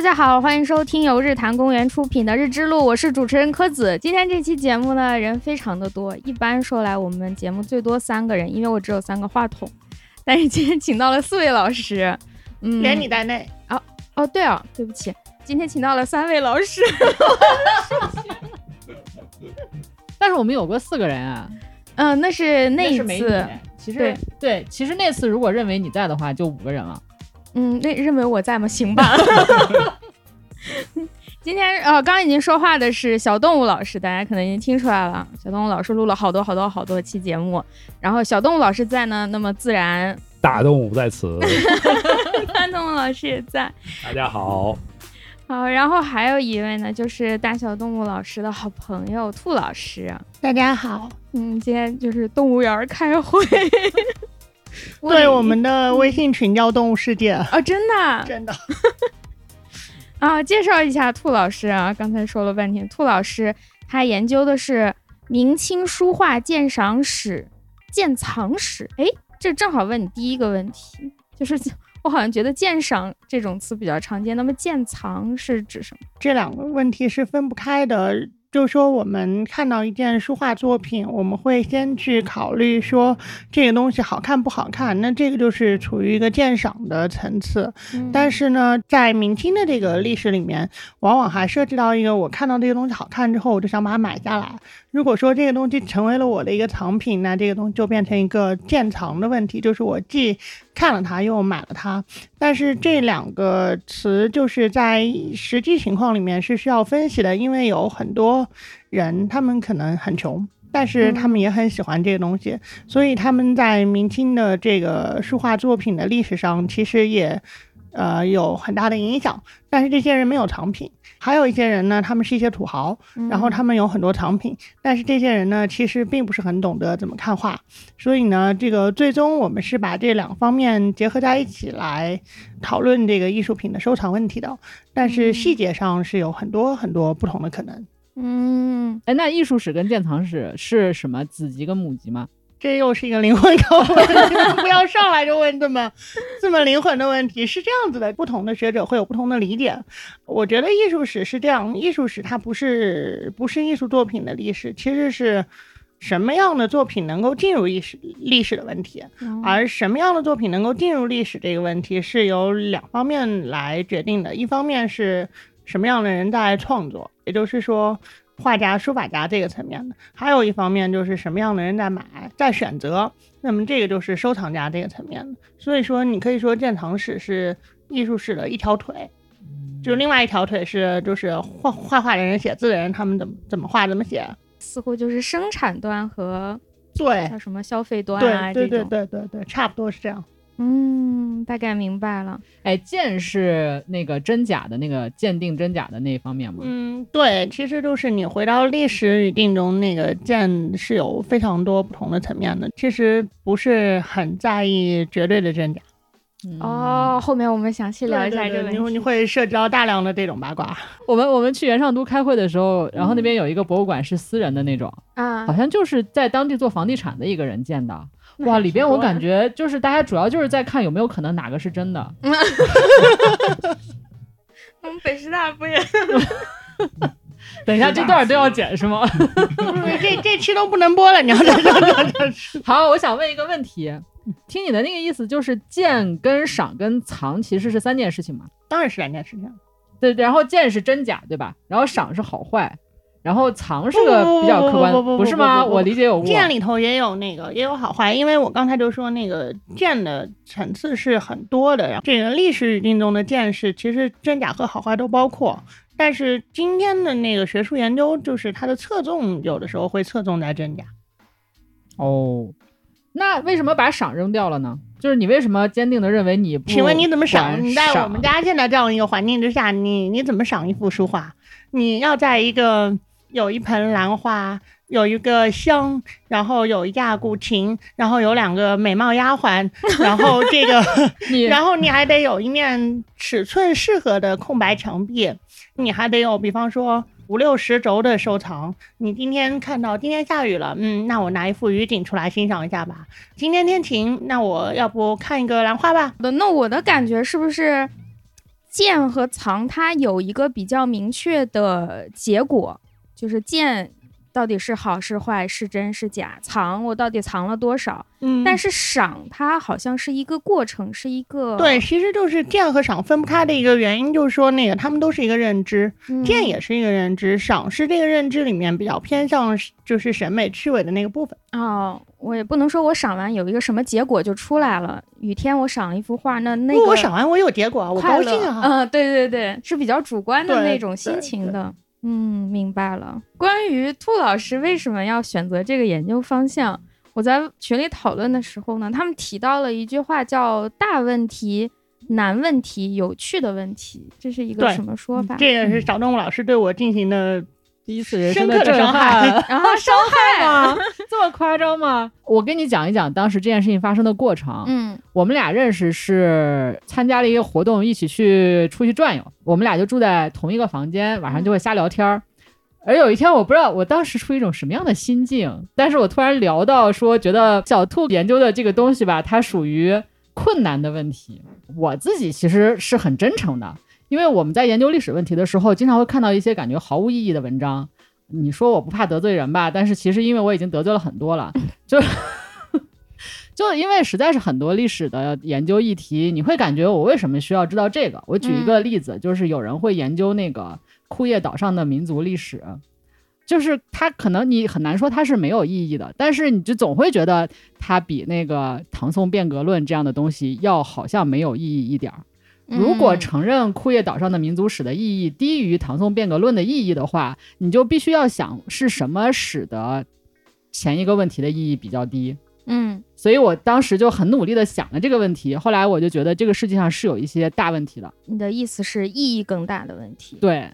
大家好，欢迎收听由日坛公园出品的《日之路》，我是主持人柯子。今天这期节目呢，人非常的多，一般说来我们节目最多三个人，因为我只有三个话筒。但是今天请到了四位老师，嗯，连你在内。哦哦，对哦，对不起，今天请到了三位老师。但是我们有过四个人啊，嗯，那是那一次。其实对，其实那次如果认为你在的话，就五个人了。嗯，那认为我在吗？行吧。今天呃，刚刚已经说话的是小动物老师，大家可能已经听出来了。小动物老师录了好多好多好多期节目，然后小动物老师在呢，那么自然大动物在此，大动物老师也在。大家好，好，然后还有一位呢，就是大小动物老师的好朋友兔老师。大家好，嗯，今天就是动物园开会。对，我们的微信群叫“动物世界”啊，真的，真的啊！介绍一下兔老师啊，刚才说了半天，兔老师他研究的是明清书画鉴赏史、鉴藏史。哎，这正好问你第一个问题，就是我好像觉得鉴赏这种词比较常见，那么鉴藏是指什么？这两个问题是分不开的。就是说，我们看到一件书画作品，我们会先去考虑说这个东西好看不好看，那这个就是处于一个鉴赏的层次。但是呢，在明清的这个历史里面，往往还涉及到一个，我看到这个东西好看之后，我就想把它买下来。如果说这个东西成为了我的一个藏品，那这个东西就变成一个建藏的问题，就是我既看了它又买了它。但是这两个词就是在实际情况里面是需要分析的，因为有很多人他们可能很穷，但是他们也很喜欢这个东西，所以他们在明清的这个书画作品的历史上其实也。呃，有很大的影响，但是这些人没有藏品，还有一些人呢，他们是一些土豪，然后他们有很多藏品，但是这些人呢，其实并不是很懂得怎么看画，所以呢，这个最终我们是把这两方面结合在一起来讨论这个艺术品的收藏问题的，但是细节上是有很多很多不同的可能。嗯，哎，那艺术史跟鉴藏史是什么子集跟母集吗？这又是一个灵魂拷问，不要上来就问这么这么灵魂的问题。是这样子的，不同的学者会有不同的理解。我觉得艺术史是这样，艺术史它不是不是艺术作品的历史，其实是什么样的作品能够进入历史历史的问题。而什么样的作品能够进入历史这个问题，是由两方面来决定的。一方面是什么样的人在创作，也就是说。画家、书法家这个层面的，还有一方面就是什么样的人在买、在选择，那么这个就是收藏家这个层面的。所以说，你可以说鉴藏史是艺术史的一条腿，就另外一条腿是就是画画画的人、写字的人，他们怎么怎么画怎么写，似乎就是生产端和对叫什么消费端啊，对对对对对，差不多是这样。嗯，大概明白了。哎，鉴是那个真假的那个鉴定真假的那一方面吗？嗯，对，其实就是你回到历史语境中，那个鉴是有非常多不同的层面的。其实不是很在意绝对的真假。哦，后面我们详细聊一下这个问题。你会涉及到大量的这种八卦。我们我们去元上都开会的时候，然后那边有一个博物馆是私人的那种啊，好像就是在当地做房地产的一个人建的。哇，里边我感觉就是大家主要就是在看有没有可能哪个是真的。我们北师大不也？等一下，这段都要剪是吗？这这期都不能播了，你要这样好，我想问一个问题，听你的那个意思，就是见跟赏跟藏其实是三件事情吗？当然是两件事情。对，然后见是真假，对吧？然后赏是好坏。然后藏是个比较客观，不是吗？我理解有剑里头也有那个也有好坏，因为我刚才就说那个剑的层次是很多的呀。这个历史语境中的剑是其实真假和好坏都包括，但是今天的那个学术研究就是它的侧重有的时候会侧重在真假。哦，那为什么把赏扔掉了呢？就是你为什么坚定的认为你？请问你怎么赏？你在我们家现在这样一个环境之下，你你怎么赏一幅书画？你要在一个。有一盆兰花，有一个香，然后有一架古琴，然后有两个美貌丫鬟，然后这个 然后你还得有一面尺寸适合的空白墙壁，你还得有，比方说五六十轴的收藏。你今天看到今天下雨了，嗯，那我拿一幅雨景出来欣赏一下吧。今天天晴，那我要不看一个兰花吧？那我的感觉是不是？剑和藏它有一个比较明确的结果，就是见。到底是好是坏，是真是假？藏我到底藏了多少？嗯，但是赏它好像是一个过程，是一个对，其实就是见和赏分不开的一个原因，就是说那个他们都是一个认知，剑也是一个认知，赏是这个认知里面比较偏向就是审美趣味的那个部分。哦，我也不能说我赏完有一个什么结果就出来了。雨天我赏了一幅画，那那个我赏完我有结果，我高兴啊。嗯，对对对，是比较主观的那种心情的。嗯，明白了。关于兔老师为什么要选择这个研究方向，我在群里讨论的时候呢，他们提到了一句话，叫“大问题、难问题、有趣的问题”，这是一个什么说法？这也是小动物老师对我进行的第一次人生的伤害，然 后 伤害吗？这么夸张吗？我跟你讲一讲当时这件事情发生的过程。嗯，我们俩认识是参加了一个活动，一起去出去转悠。我们俩就住在同一个房间，晚上就会瞎聊天儿。而有一天，我不知道我当时处于一种什么样的心境，但是我突然聊到说，觉得小兔研究的这个东西吧，它属于困难的问题。我自己其实是很真诚的，因为我们在研究历史问题的时候，经常会看到一些感觉毫无意义的文章。你说我不怕得罪人吧？但是其实因为我已经得罪了很多了，就 就因为实在是很多历史的研究议题，你会感觉我为什么需要知道这个？我举一个例子，就是有人会研究那个库页岛上的民族历史，就是他可能你很难说它是没有意义的，但是你就总会觉得它比那个唐宋变革论这样的东西要好像没有意义一点儿。如果承认库页岛上的民族史的意义低于唐宋变革论的意义的话，你就必须要想是什么使得前一个问题的意义比较低。嗯，所以我当时就很努力的想了这个问题。后来我就觉得这个世界上是有一些大问题的。你的意思是意义更大的问题？对。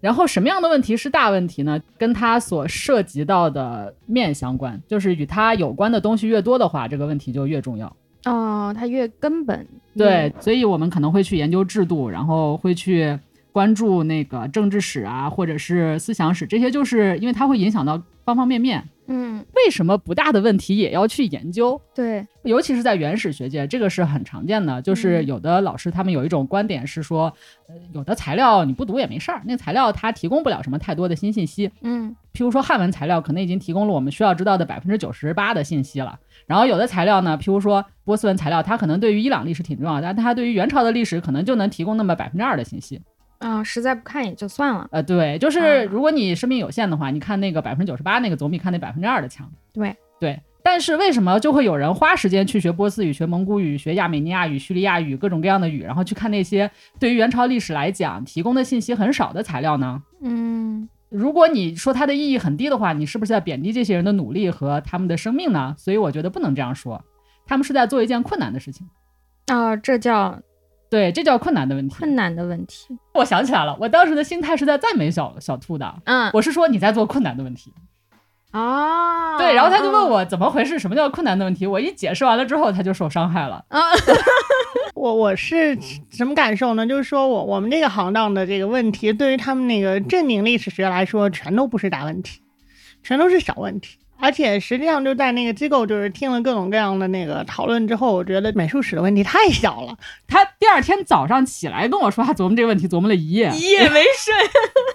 然后什么样的问题是大问题呢？跟它所涉及到的面相关，就是与它有关的东西越多的话，这个问题就越重要。哦，它越根本。对，所以我们可能会去研究制度，然后会去关注那个政治史啊，或者是思想史，这些就是因为它会影响到方方面面。嗯，为什么不大的问题也要去研究？对，尤其是在原始学界，这个是很常见的。就是有的老师他们有一种观点是说，呃，有的材料你不读也没事儿，那材料它提供不了什么太多的新信息。嗯，譬如说汉文材料可能已经提供了我们需要知道的百分之九十八的信息了。然后有的材料呢，譬如说波斯文材料，它可能对于伊朗历史挺重要，但它对于元朝的历史可能就能提供那么百分之二的信息。啊，实在不看也就算了。呃，对，就是如果你生命有限的话，你看那个百分之九十八那个总比看那百分之二的强。对对，但是为什么就会有人花时间去学波斯语、学蒙古语、学亚美尼亚语、叙利亚语各种各样的语，然后去看那些对于元朝历史来讲提供的信息很少的材料呢？嗯，如果你说它的意义很低的话，你是不是在贬低这些人的努力和他们的生命呢？所以我觉得不能这样说，他们是在做一件困难的事情。啊，这叫。对，这叫困难的问题。困难的问题，我想起来了，我当时的心态是在赞美小小兔的。嗯，我是说你在做困难的问题。啊，对，然后他就问我怎么回事，什么叫困难的问题？我一解释完了之后，他就受伤害了。啊，我我是什么感受呢？就是说我我们这个行当的这个问题，对于他们那个正经历史学来说，全都不是大问题，全都是小问题。而且实际上就在那个机构，就是听了各种各样的那个讨论之后，我觉得美术史的问题太小了。他第二天早上起来跟我说，他琢磨这个问题琢磨了一夜，一夜没睡。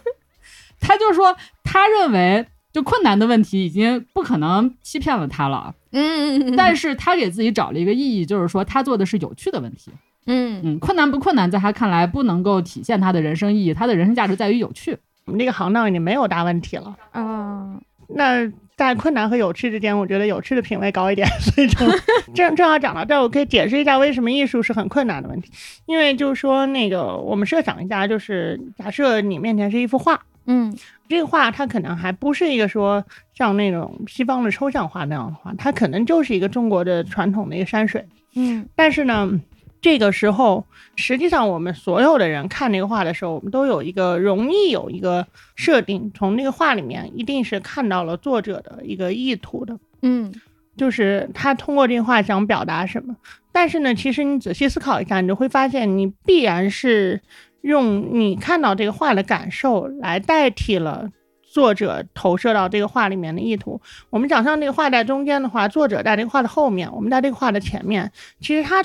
他就说，他认为就困难的问题已经不可能欺骗了他了。嗯，但是他给自己找了一个意义，就是说他做的是有趣的问题。嗯嗯，困难不困难，在他看来不能够体现他的人生意义，他的人生价值在于有趣。我们这个行当已经没有大问题了。啊，那。在困难和有趣之间，我觉得有趣的品味高一点，所以正正正好讲到这儿，我可以解释一下为什么艺术是很困难的问题。因为就是说，那个我们设想一下，就是假设你面前是一幅画，嗯，这个画它可能还不是一个说像那种西方的抽象画那样的画，它可能就是一个中国的传统的一个山水，嗯，但是呢。这个时候，实际上我们所有的人看这个画的时候，我们都有一个容易有一个设定，从那个画里面一定是看到了作者的一个意图的，嗯，就是他通过这个画想表达什么。但是呢，其实你仔细思考一下，你就会发现，你必然是用你看到这个画的感受来代替了作者投射到这个画里面的意图。我们想象这个画在中间的话，作者在这个画的后面，我们在这个画的前面，其实他。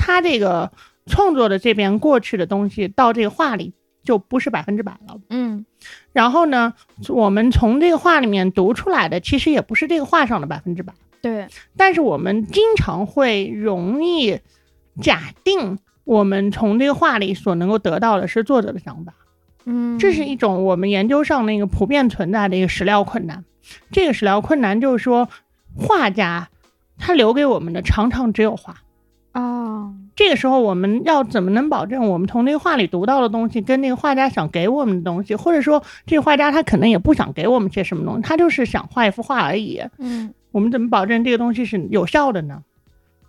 他这个创作的这边过去的东西到这个画里就不是百分之百了。嗯，然后呢，我们从这个画里面读出来的其实也不是这个画上的百分之百。对，但是我们经常会容易假定我们从这个画里所能够得到的是作者的想法。嗯，这是一种我们研究上那个普遍存在的一个史料困难。这个史料困难就是说，画家他留给我们的常常只有画。哦，这个时候我们要怎么能保证我们从那个画里读到的东西，跟那个画家想给我们的东西，或者说这个画家他可能也不想给我们些什么东西，他就是想画一幅画而已。嗯，我们怎么保证这个东西是有效的呢？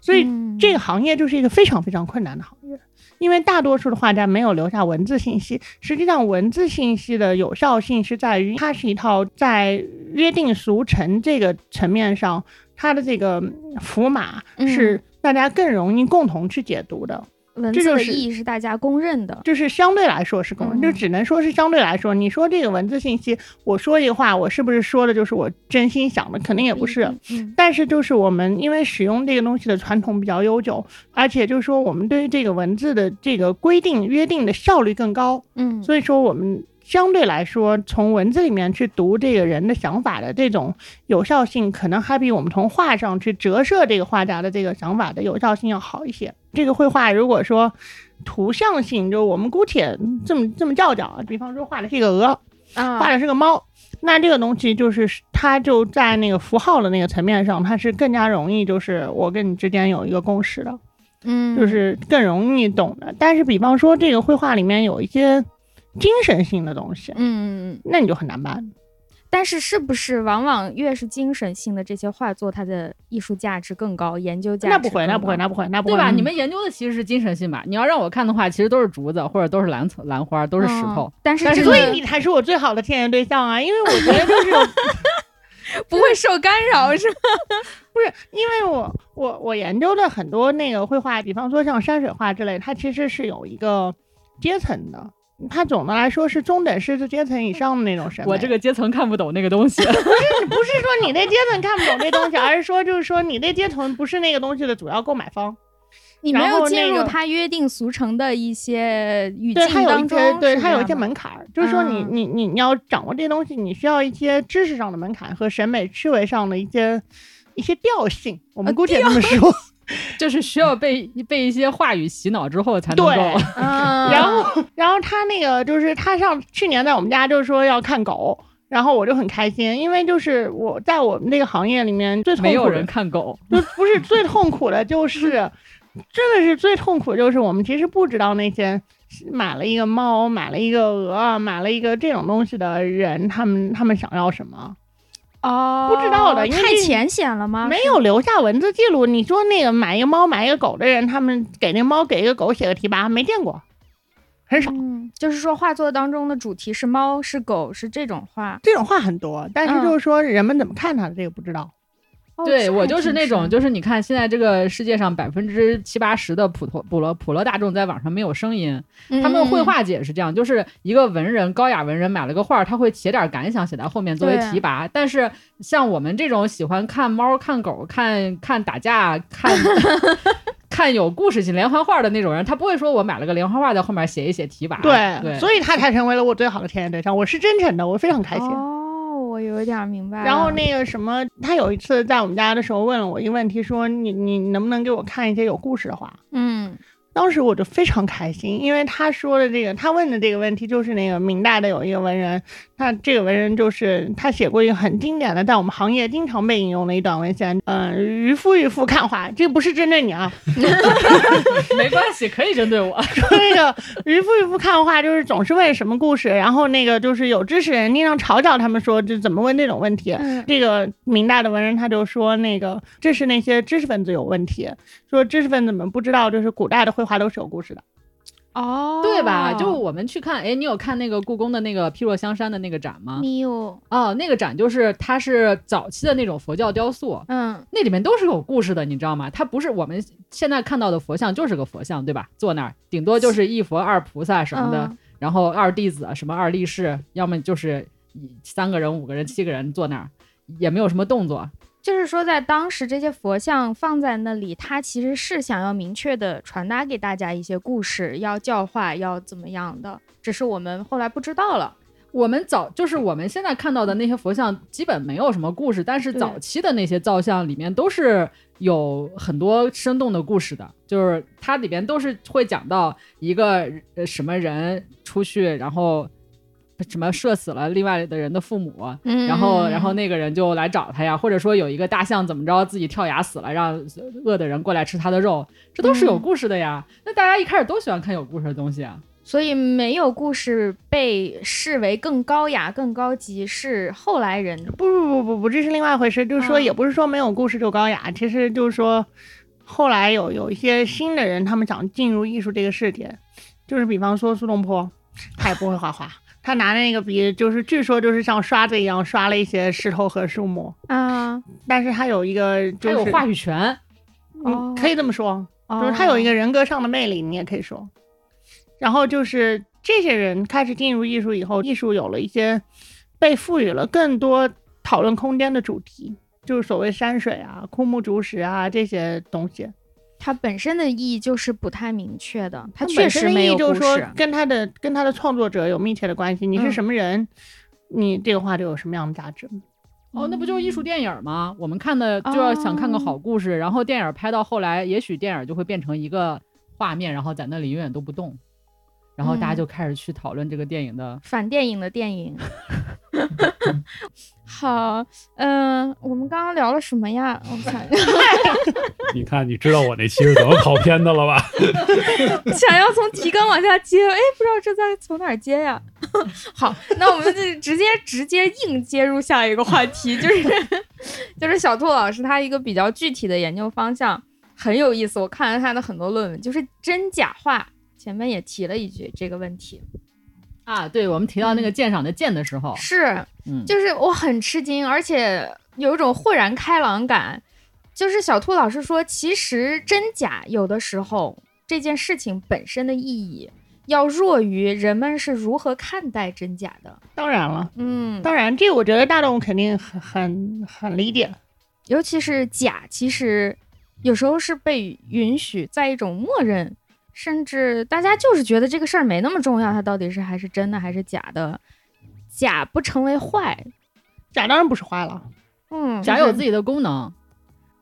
所以这个行业就是一个非常非常困难的行业。因为大多数的画家没有留下文字信息，实际上文字信息的有效性是在于它是一套在约定俗成这个层面上，它的这个符码是大家更容易共同去解读的。文字的意义是大家公认的，就是相对来说是公认，就只能说是相对来说。你说这个文字信息，我说一个话，我是不是说的就是我真心想的？肯定也不是。但是就是我们因为使用这个东西的传统比较悠久，而且就是说我们对于这个文字的这个规定约定的效率更高。嗯，所以说我们。相对来说，从文字里面去读这个人的想法的这种有效性，可能还比我们从画上去折射这个画家的这个想法的有效性要好一些。这个绘画如果说图像性，就我们姑且这么这么叫叫啊，比方说画的是一个鹅，画的是个猫，那这个东西就是它就在那个符号的那个层面上，它是更加容易，就是我跟你之间有一个共识的，嗯，就是更容易懂的。但是比方说这个绘画里面有一些。精神性的东西，嗯嗯嗯，那你就很难办。但是是不是往往越是精神性的这些画作，它的艺术价值更高，研究价值那不会，那不会，那不会，那不会，对吧？你们研究的其实是精神性吧？你要让我看的话，其实都是竹子，或者都是兰草、兰花，都是石头。但是，所以你才是我最好的天然对象啊！因为我觉得就是 不会受干扰，是吗？不是，因为我我我研究的很多那个绘画，比方说像山水画之类，它其实是有一个阶层的。它总的来说是中等师资阶层以上的那种审美。我这个阶层看不懂那个东西。不是，不是说你那阶层看不懂那东西，而是说就是说你那阶层不是那个东西的主要购买方。你没有进入他约定俗成的一些语境当中。对，他有一些门槛儿，就是说你你你你要掌握这些东西，你需要一些知识上的门槛和审美趣味上的一些一些调性。我们姑且这么说。就是需要被被一些话语洗脑之后才能够。然后，然后他那个就是他上去年在我们家就说要看狗，然后我就很开心，因为就是我在我们这个行业里面最痛苦没有人看狗，就不是最痛苦的，就是 真的是最痛苦，就是我们其实不知道那些买了一个猫、买了一个鹅、买了一个这种东西的人，他们他们想要什么。哦，不知道的，太浅显了吗？没有留下文字记录。你说那个买一个猫买一个狗的人，他们给那猫给一个狗写个题跋，没见过，很少。嗯，就是说画作当中的主题是猫是狗是这种画，这种画很多，但是就是说人们怎么看它的这个不知道。对我就是那种，就是你看现在这个世界上百分之七八十的普通普罗普罗大众在网上没有声音，他们绘画界也是这样，就是一个文人高雅文人买了个画，他会写点感想写在后面作为提拔。但是像我们这种喜欢看猫、看狗、看看打架、看 看有故事性连环画的那种人，他不会说我买了个连环画在后面写一写提拔。对，所以他才成为了我最好的天然对象。我是真诚的，我非常开心。我有点明白。然后那个什么，他有一次在我们家的时候问了我一个问题，说你你能不能给我看一些有故事的画？嗯。当时我就非常开心，因为他说的这个，他问的这个问题就是那个明代的有一个文人，他这个文人就是他写过一个很经典的，在我们行业经常被引用的一段文献，嗯，渔夫渔夫看画，这不是针对你啊 没关系，可以针对我。说那个渔夫渔夫看画，就是总是问什么故事，然后那个就是有知识人经常嘲笑他们说，这怎么问这种问题？这个明代的文人他就说，那个这是那些知识分子有问题，说知识分子们不知道，就是古代的绘画都是有故事的，哦，对吧？就我们去看，哎，你有看那个故宫的那个披若香山的那个展吗？没有哦，那个展就是它是早期的那种佛教雕塑，嗯，那里面都是有故事的，你知道吗？它不是我们现在看到的佛像，就是个佛像，对吧？坐那儿，顶多就是一佛二菩萨什么的，然后二弟子什么二力士，要么就是三个人、五个人、七个人坐那儿，也没有什么动作。就是说，在当时这些佛像放在那里，他其实是想要明确的传达给大家一些故事，要教化，要怎么样的，只是我们后来不知道了。我们早就是我们现在看到的那些佛像，基本没有什么故事，但是早期的那些造像里面都是有很多生动的故事的，就是它里边都是会讲到一个呃什么人出去，然后。什么射死了另外的人的父母，然后然后那个人就来找他呀，或者说有一个大象怎么着自己跳崖死了，让饿的人过来吃他的肉，这都是有故事的呀。那大家一开始都喜欢看有故事的东西啊，所以没有故事被视为更高雅、更高级，是后来人不不不不不，这是另外一回事。就是说，也不是说没有故事就高雅，其实就是说，后来有有一些新的人，他们想进入艺术这个世界，就是比方说苏东坡，他也不会画画。他拿的那个笔，就是据说就是像刷子一样刷了一些石头和树木啊。但是他有一个，就有话语权，嗯，可以这么说，就是他有一个人格上的魅力，你也可以说。然后就是这些人开始进入艺术以后，艺术有了一些被赋予了更多讨论空间的主题，就是所谓山水啊、枯木竹石啊这些东西。它本身的意义就是不太明确的，它确实没有就是说跟他的跟他的创作者有密切的关系。你是什么人，你这个画就有什么样的价值。哦，那不就是艺术电影吗？我们看的就要想看个好故事，然后电影拍到后来，也许电影就会变成一个画面，然后在那里永远都不动。然后大家就开始去讨论这个电影的反电影的电影。好，嗯，我们刚刚聊了什么呀？我看，你看，你知道我那期是怎么跑偏的了吧？想要从提纲往下接，哎，不知道这在从哪儿接呀？好，那我们就直接直接硬接入下一个话题，就是就是小兔老师他一个比较具体的研究方向很有意思，我看了他的很多论文，就是真假话。前面也提了一句这个问题，啊，对我们提到那个鉴赏的鉴的时候，是，就是我很吃惊，而且有一种豁然开朗感。就是小兔老师说，其实真假有的时候这件事情本身的意义要弱于人们是如何看待真假的。当然了，嗯，当然，这我觉得大众肯定很很很理解，尤其是假，其实有时候是被允许在一种默认。甚至大家就是觉得这个事儿没那么重要，它到底是还是真的还是假的？假不成为坏，假当然不是坏了。嗯，假有自己的功能，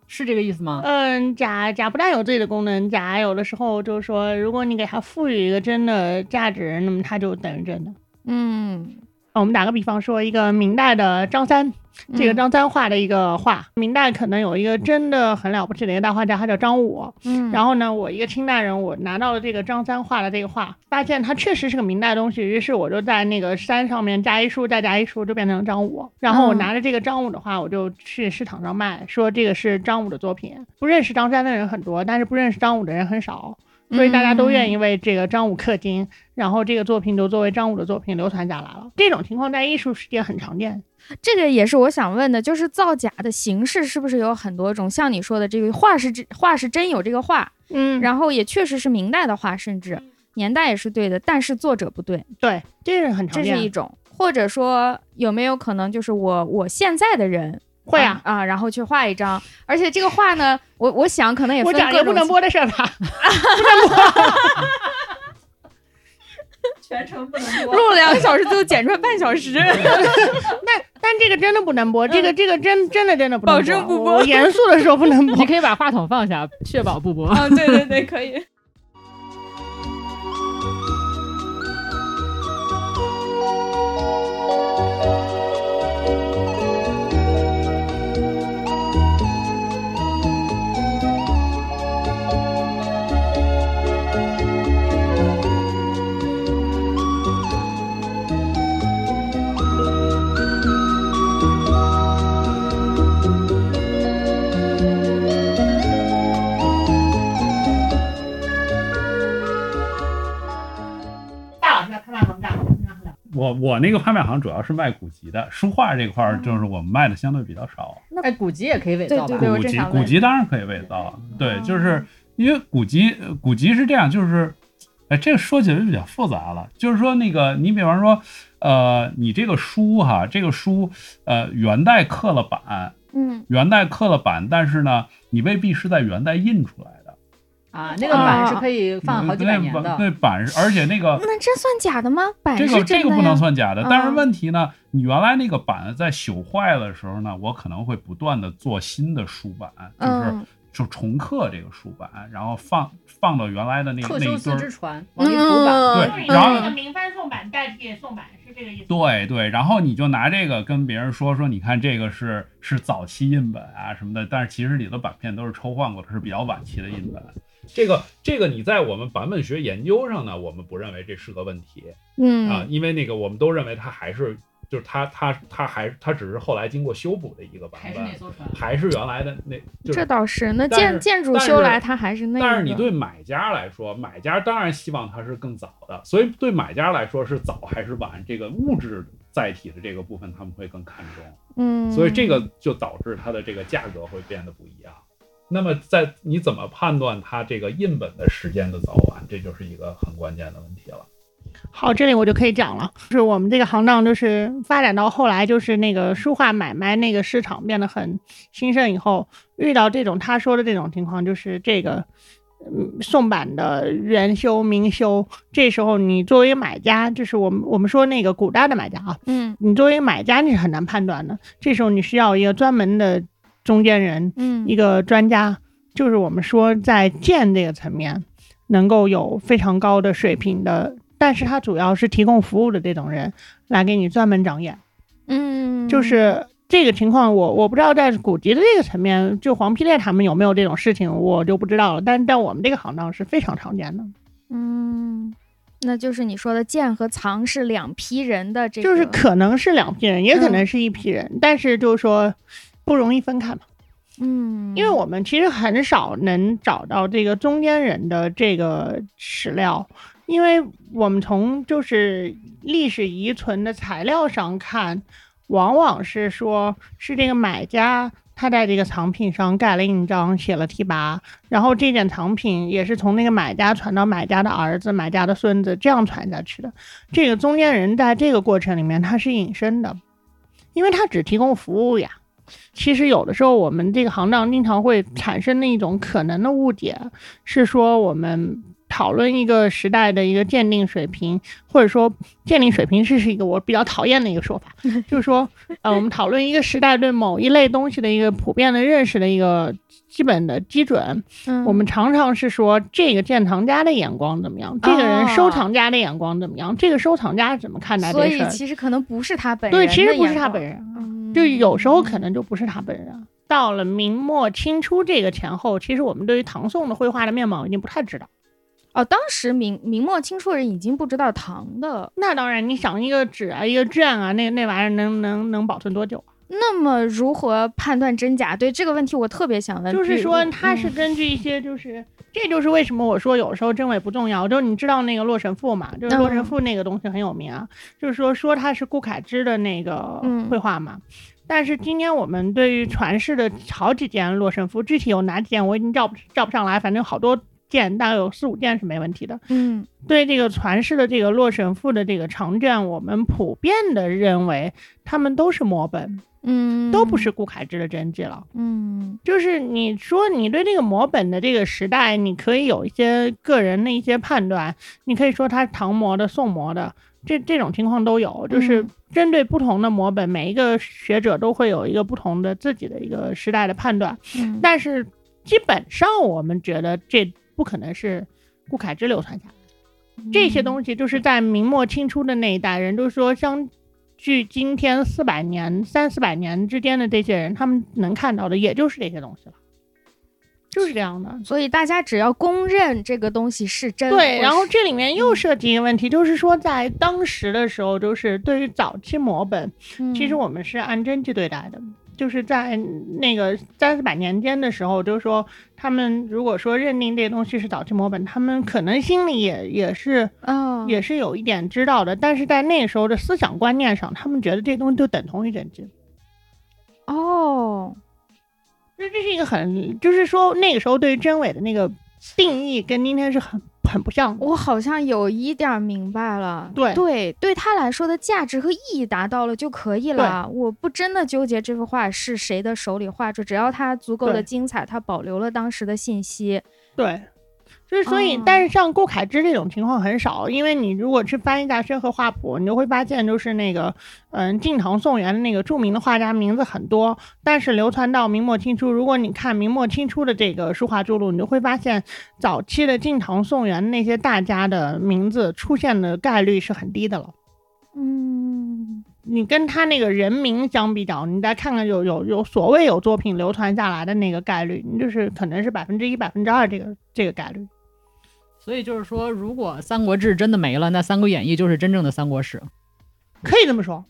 是这个意思吗？嗯，假假不但有自己的功能，假有的时候就是说，如果你给它赋予一个真的价值，那么它就等于真的。嗯。我们打个比方说，一个明代的张三，这个张三画的一个画，明代可能有一个真的很了不起的一个大画家，他叫张武。嗯，然后呢，我一个清代人，我拿到了这个张三画的这个画，发现它确实是个明代东西，于是我就在那个山上面加一竖，再加一竖，就变成张武。然后我拿着这个张武的画，我就去市场上卖，说这个是张武的作品。不认识张三的人很多，但是不认识张武的人很少。所以大家都愿意为这个张武氪金，然后这个作品就作为张武的作品流传下来了。这种情况在艺术世界很常见。这个也是我想问的，就是造假的形式是不是有很多种？像你说的，这个画是真，画是真有这个画，嗯，然后也确实是明代的画，甚至年代也是对的，但是作者不对。对，这是很常见。这是一种，或者说有没有可能就是我我现在的人。会啊啊，然后去画一张，而且这个画呢，我我想可能也分各种不能播的事吧，不能播，全程不能播，录了两个小时，最后剪出来半小时。但但这个真的不能播，这个这个真真的真的不能保证不播，严肃的时候不能播。你可以把话筒放下，确保不播。啊，对对对，可以。我我那个拍卖行主要是卖古籍的，书画这块儿就是我们卖的相对比较少。那古籍也可以伪造吧？古籍古籍当然可以伪造，对，就是因为古籍古籍是这样，就是，哎，这个说起来就比较复杂了。就是说那个你比方说，呃，你这个书哈，这个书呃元代刻了版，嗯，元代刻了版，但是呢，你未必是在元代印出来的啊。那个板是可以放好几百年的。那板是，而且那个那这算假的吗？版这个这个不能算假的。但是问题呢，你原来那个板在朽坏的时候呢，我可能会不断的做新的书板，就是。就重刻这个书板，然后放放到原来的那个那一堆之传，往里补版，对，然后明翻宋版代替宋版是这个意思。对对，然后你就拿这个跟别人说说，你看这个是是早期印本啊什么的，但是其实里的版片都是抽换过的，是比较晚期的印本。这个这个你在我们版本学研究上呢，我们不认为这是个问题，嗯啊，因为那个我们都认为它还是。就是它，它，它还，它只是后来经过修补的一个版本，还是原来的那。这倒是，那建建筑修来，它还是那。但是你对买家来说，买家当然希望它是更早的，所以对买家来说是早还是晚，这个物质载体的这个部分他们会更看重。嗯。所以这个就导致它的这个价格会变得不一样。那么在你怎么判断它这个印本的时间的早晚，这就是一个很关键的问题了。好，这里我就可以讲了，就是我们这个行当，就是发展到后来，就是那个书画买卖那个市场变得很兴盛以后，遇到这种他说的这种情况，就是这个，嗯，宋版的元修、明修，这时候你作为买家，就是我们我们说那个古代的买家啊，嗯，你作为买家你是很难判断的，这时候你需要一个专门的中间人，嗯，一个专家，就是我们说在建这个层面，能够有非常高的水平的。但是他主要是提供服务的这种人来给你专门长眼，嗯，就是这个情况，我我不知道在古籍的这个层面，就黄皮烈他们有没有这种事情，我就不知道了。但是在我们这个行当是非常常见的，嗯，那就是你说的建和藏是两批人的这个，就是可能是两批人，也可能是一批人，但是就是说不容易分开嘛，嗯，因为我们其实很少能找到这个中间人的这个史料。因为我们从就是历史遗存的材料上看，往往是说，是这个买家他在这个藏品上盖了印章，写了题跋，然后这件藏品也是从那个买家传到买家的儿子、买家的孙子这样传下去的。这个中间人在这个过程里面他是隐身的，因为他只提供服务呀。其实有的时候我们这个行当经常会产生的一种可能的误解，是说我们。讨论一个时代的一个鉴定水平，或者说鉴定水平是是一个我比较讨厌的一个说法，就是说，呃，我们讨论一个时代对某一类东西的一个普遍的认识的一个基本的基准。嗯，我们常常是说这个鉴藏家的眼光怎么样，这个人收藏家的眼光怎么样，这个收藏家怎么看待这事？所以其实可能不是他本人，对，其实不是他本人，就有时候可能就不是他本人。到了明末清初这个前后，其实我们对于唐宋的绘画的面貌已经不太知道。哦，当时明明末清初人已经不知道唐的，那当然，你想一个纸啊，一个卷啊，那那玩意儿能能能保存多久啊？那么如何判断真假？对这个问题，我特别想问。就是说，它是根据一些，就是这就是为什么我说有时候真伪不重要。就是你知道那个《洛神赋》嘛？就是《洛神赋》那个东西很有名啊。就是说说它是顾恺之的那个绘画嘛。但是今天我们对于传世的好几件《洛神赋》，具体有哪几件我已经叫不叫不上来，反正好多。件大概有四五件是没问题的。嗯，对这个传世的这个《洛神赋》的这个长卷，我们普遍的认为他们都是摹本，嗯，都不是顾恺之的真迹了。嗯，就是你说你对这个摹本的这个时代，你可以有一些个人的一些判断，你可以说它唐摹的、宋摹的，这这种情况都有。就是针对不同的摹本，每一个学者都会有一个不同的自己的一个时代的判断。嗯，但是基本上我们觉得这。不可能是顾恺之流传下来，这些东西就是在明末清初的那一代人，都说相距今天四百年、三四百年之间的这些人，他们能看到的也就是这些东西了，就是这样的。所以大家只要公认这个东西是真，对。然后这里面又涉及一个问题，就是说在当时的时候，就是对于早期摹本，其实我们是按真迹对待的。就是在那个三四百年间的时候，就是说他们如果说认定这东西是早期摹本，他们可能心里也也是，嗯，也是有一点知道的。但是在那时候的思想观念上，他们觉得这东西就等同于真迹。哦，那这是一个很，就是说那个时候对于真伪的那个定义跟今天是很很不像。我好像有一点明白了。对对，对他来说的价值和意义达到了就可以了。我不真的纠结这幅画是谁的手里画出，只要它足够的精彩，它保留了当时的信息。对。就是所以，但是像顾恺之这种情况很少，因为你如果去翻一下《宣和画谱》，你就会发现，就是那个，嗯，晋唐宋元的那个著名的画家名字很多，但是流传到明末清初，如果你看明末清初的这个书画著录，你就会发现，早期的晋唐宋元那些大家的名字出现的概率是很低的了。嗯，你跟他那个人名相比较，你再看看有有有所谓有作品流传下来的那个概率，你就是可能是百分之一、百分之二这个这个概率。所以就是说，如果《三国志》真的没了，那《三国演义》就是真正的三国史，可以这么说。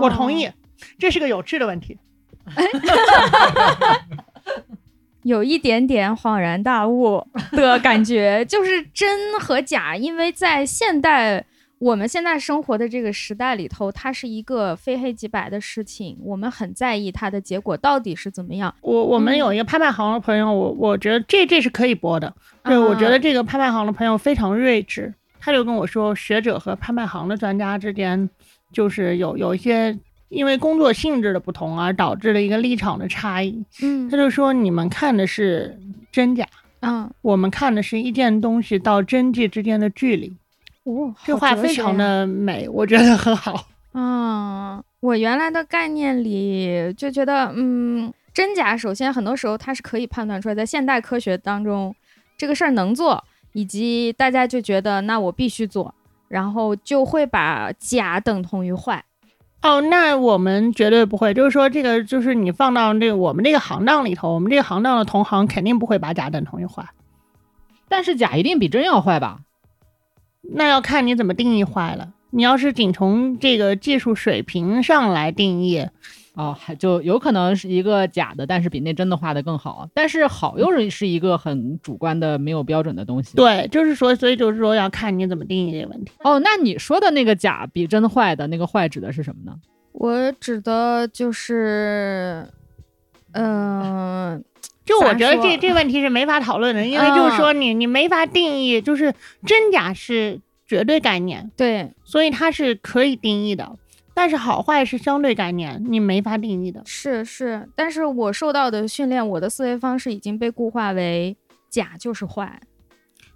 我同意，这是个有趣的问题。有一点点恍然大悟的感觉，就是真和假，因为在现代。我们现在生活的这个时代里头，它是一个非黑即白的事情，我们很在意它的结果到底是怎么样。我我们有一个拍卖行的朋友，我我觉得这这是可以播的。对，我觉得这个拍卖行的朋友非常睿智，他就跟我说，学者和拍卖行的专家之间就是有有一些因为工作性质的不同而导致了一个立场的差异。嗯，他就说你们看的是真假，嗯，我们看的是一件东西到真迹之间的距离。哦，这话非常的美，我觉得很好。嗯，我原来的概念里就觉得，嗯，真假首先很多时候它是可以判断出来，在现代科学当中，这个事儿能做，以及大家就觉得那我必须做，然后就会把假等同于坏。哦，那我们绝对不会，就是说这个就是你放到这个我们这个行当里头，我们这个行当的同行肯定不会把假等同于坏，但是假一定比真要坏吧？那要看你怎么定义坏了。你要是仅从这个技术水平上来定义，哦，还就有可能是一个假的，但是比那真的画的更好。但是好又是是一个很主观的、没有标准的东西。对，就是说，所以就是说要看你怎么定义这个问题。哦，那你说的那个假比真坏的那个坏指的是什么呢？我指的就是，嗯，就我觉得这这问题是没法讨论的，因为就是说你你没法定义，就是真假是。绝对概念对，所以它是可以定义的，但是好坏是相对概念，你没法定义的。是是，但是我受到的训练，我的思维方式已经被固化为假就是坏，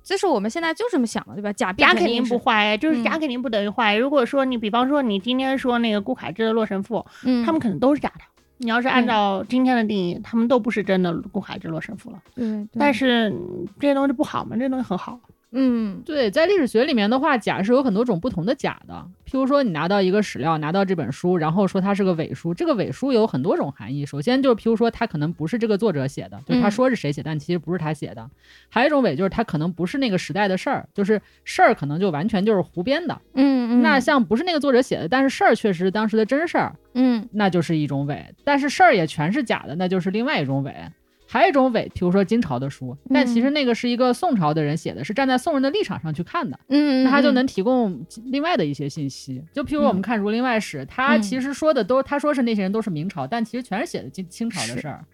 就是我们现在就这么想的，对吧？假假肯定不坏，就是假肯定不等于坏。如果说你比方说你今天说那个顾恺之的《洛神赋》，嗯，他们可能都是假的。你要是按照今天的定义，他们都不是真的顾海之《洛神父》了。对，但是这些东西不好吗？这些东西很好。嗯，对，在历史学里面的话，假是有很多种不同的假的。譬如说，你拿到一个史料，拿到这本书，然后说它是个伪书，这个伪书有很多种含义。首先就是，譬如说，它可能不是这个作者写的，就他说是谁写，但其实不是他写的。还有一种伪，就是它可能不是那个时代的事儿，就是事儿可能就完全就是胡编的。嗯嗯。那像不是那个作者写的，但是事儿确实是当时的真事儿，嗯，那就是一种伪。但是事儿也全是假的，那就是另外一种伪。还有一种伪，比如说金朝的书，但其实那个是一个宋朝的人写的，是站在宋人的立场上去看的，嗯，那他就能提供另外的一些信息。就譬如我们看《儒林外史》，他其实说的都，他说是那些人都是明朝，但其实全是写的清清朝的事儿。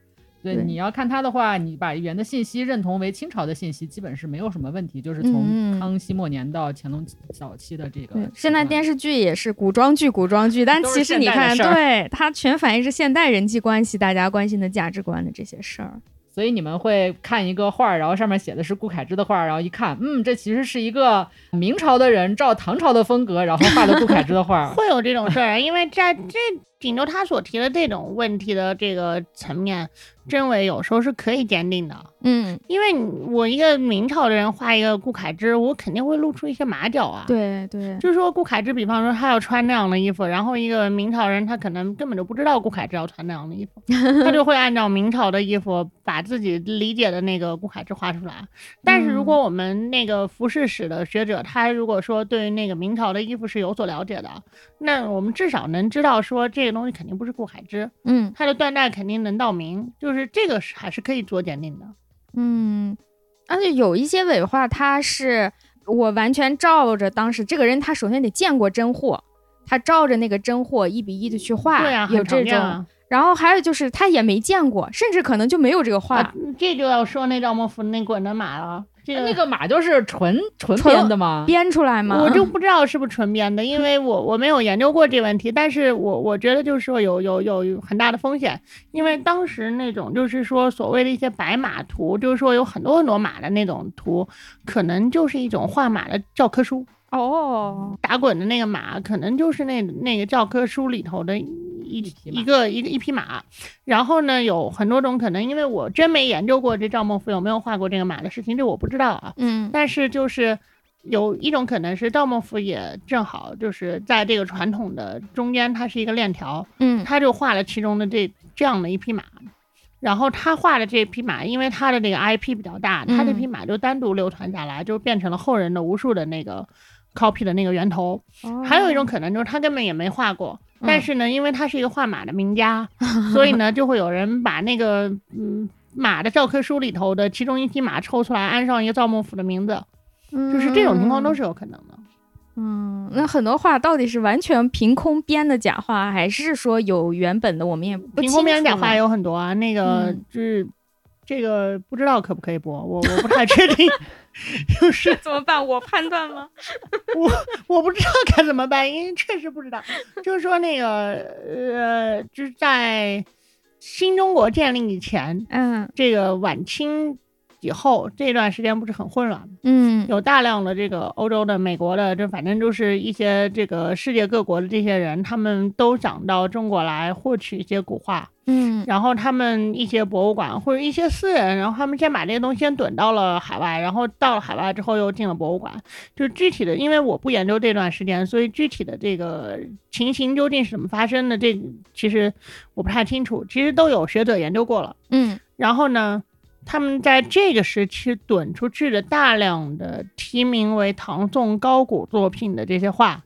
对，你要看他的话，你把原的信息认同为清朝的信息，基本是没有什么问题。就是从康熙末年到乾隆早期的这个，现在电视剧也是古装剧，古装剧，但其实你看，对它全反映是现代人际关系，大家关心的价值观的这些事儿。所以你们会看一个画儿，然后上面写的是顾恺之的画儿，然后一看，嗯，这其实是一个明朝的人照唐朝的风格，然后画的顾恺之的画。会有这种事儿，因为在这顶多他所提的这种问题的这个层面。真伪有时候是可以鉴定的，嗯，因为我一个明朝的人画一个顾恺之，我肯定会露出一些马脚啊。对对，就是说顾恺之，比方说他要穿那样的衣服，然后一个明朝人他可能根本就不知道顾恺之要穿那样的衣服，他就会按照明朝的衣服把自己理解的那个顾恺之画出来。但是如果我们那个服饰史的学者，他如果说对那个明朝的衣服是有所了解的，那我们至少能知道说这个东西肯定不是顾海之，嗯，他的断代肯定能到明，就是。这个是还是可以做鉴定的，嗯，而且有一些伪画，他是我完全照着当时这个人，他首先得见过真货，他照着那个真货一比一的去画，对啊，有这种。然后还有就是他也没见过，甚至可能就没有这个画，这就要说那赵孟頫那滚的马了。这个那个马就是纯纯编的吗？编出来吗？我就不知道是不是纯编的，因为我我没有研究过这问题。但是我我觉得就是说有有有很大的风险，因为当时那种就是说所谓的一些白马图，就是说有很多很多马的那种图，可能就是一种画马的教科书。哦，打滚的那个马，可能就是那那个教科书里头的一一个一个一匹马。然后呢，有很多种可能，因为我真没研究过这赵孟頫有没有画过这个马的事情，这我不知道啊。嗯，但是就是有一种可能是赵孟頫也正好就是在这个传统的中间，它是一个链条，嗯，他就画了其中的这这样的一匹马。然后他画的这匹马，因为他的这个 IP 比较大，他这匹马就单独流传下来，就变成了后人的无数的那个。Copy 的那个源头，还有一种可能就是他根本也没画过，但是呢，因为他是一个画马的名家，所以呢，就会有人把那个嗯马的教科书里头的其中一匹马抽出来，安上一个赵孟頫的名字，就是这种情况都是有可能的。嗯，那很多画到底是完全凭空编的假画，还是说有原本的？我们也不凭空编假画有很多啊，那个就是这个不知道可不可以播，我我不太确定。就是怎么办？我判断吗？我我不知道该怎么办，因为确实不知道。就是说那个呃，就是在新中国建立以前，嗯，这个晚清以后这段时间不是很混乱吗？嗯，有大量的这个欧洲的、美国的，这反正就是一些这个世界各国的这些人，他们都想到中国来获取一些古画。嗯，然后他们一些博物馆或者一些私人，然后他们先把这些东西先囤到了海外，然后到了海外之后又进了博物馆。就具体的，因为我不研究这段时间，所以具体的这个情形究竟是怎么发生的，这其实我不太清楚。其实都有学者研究过了。嗯，然后呢，他们在这个时期怼出去的大量的提名为唐宋高古作品的这些画，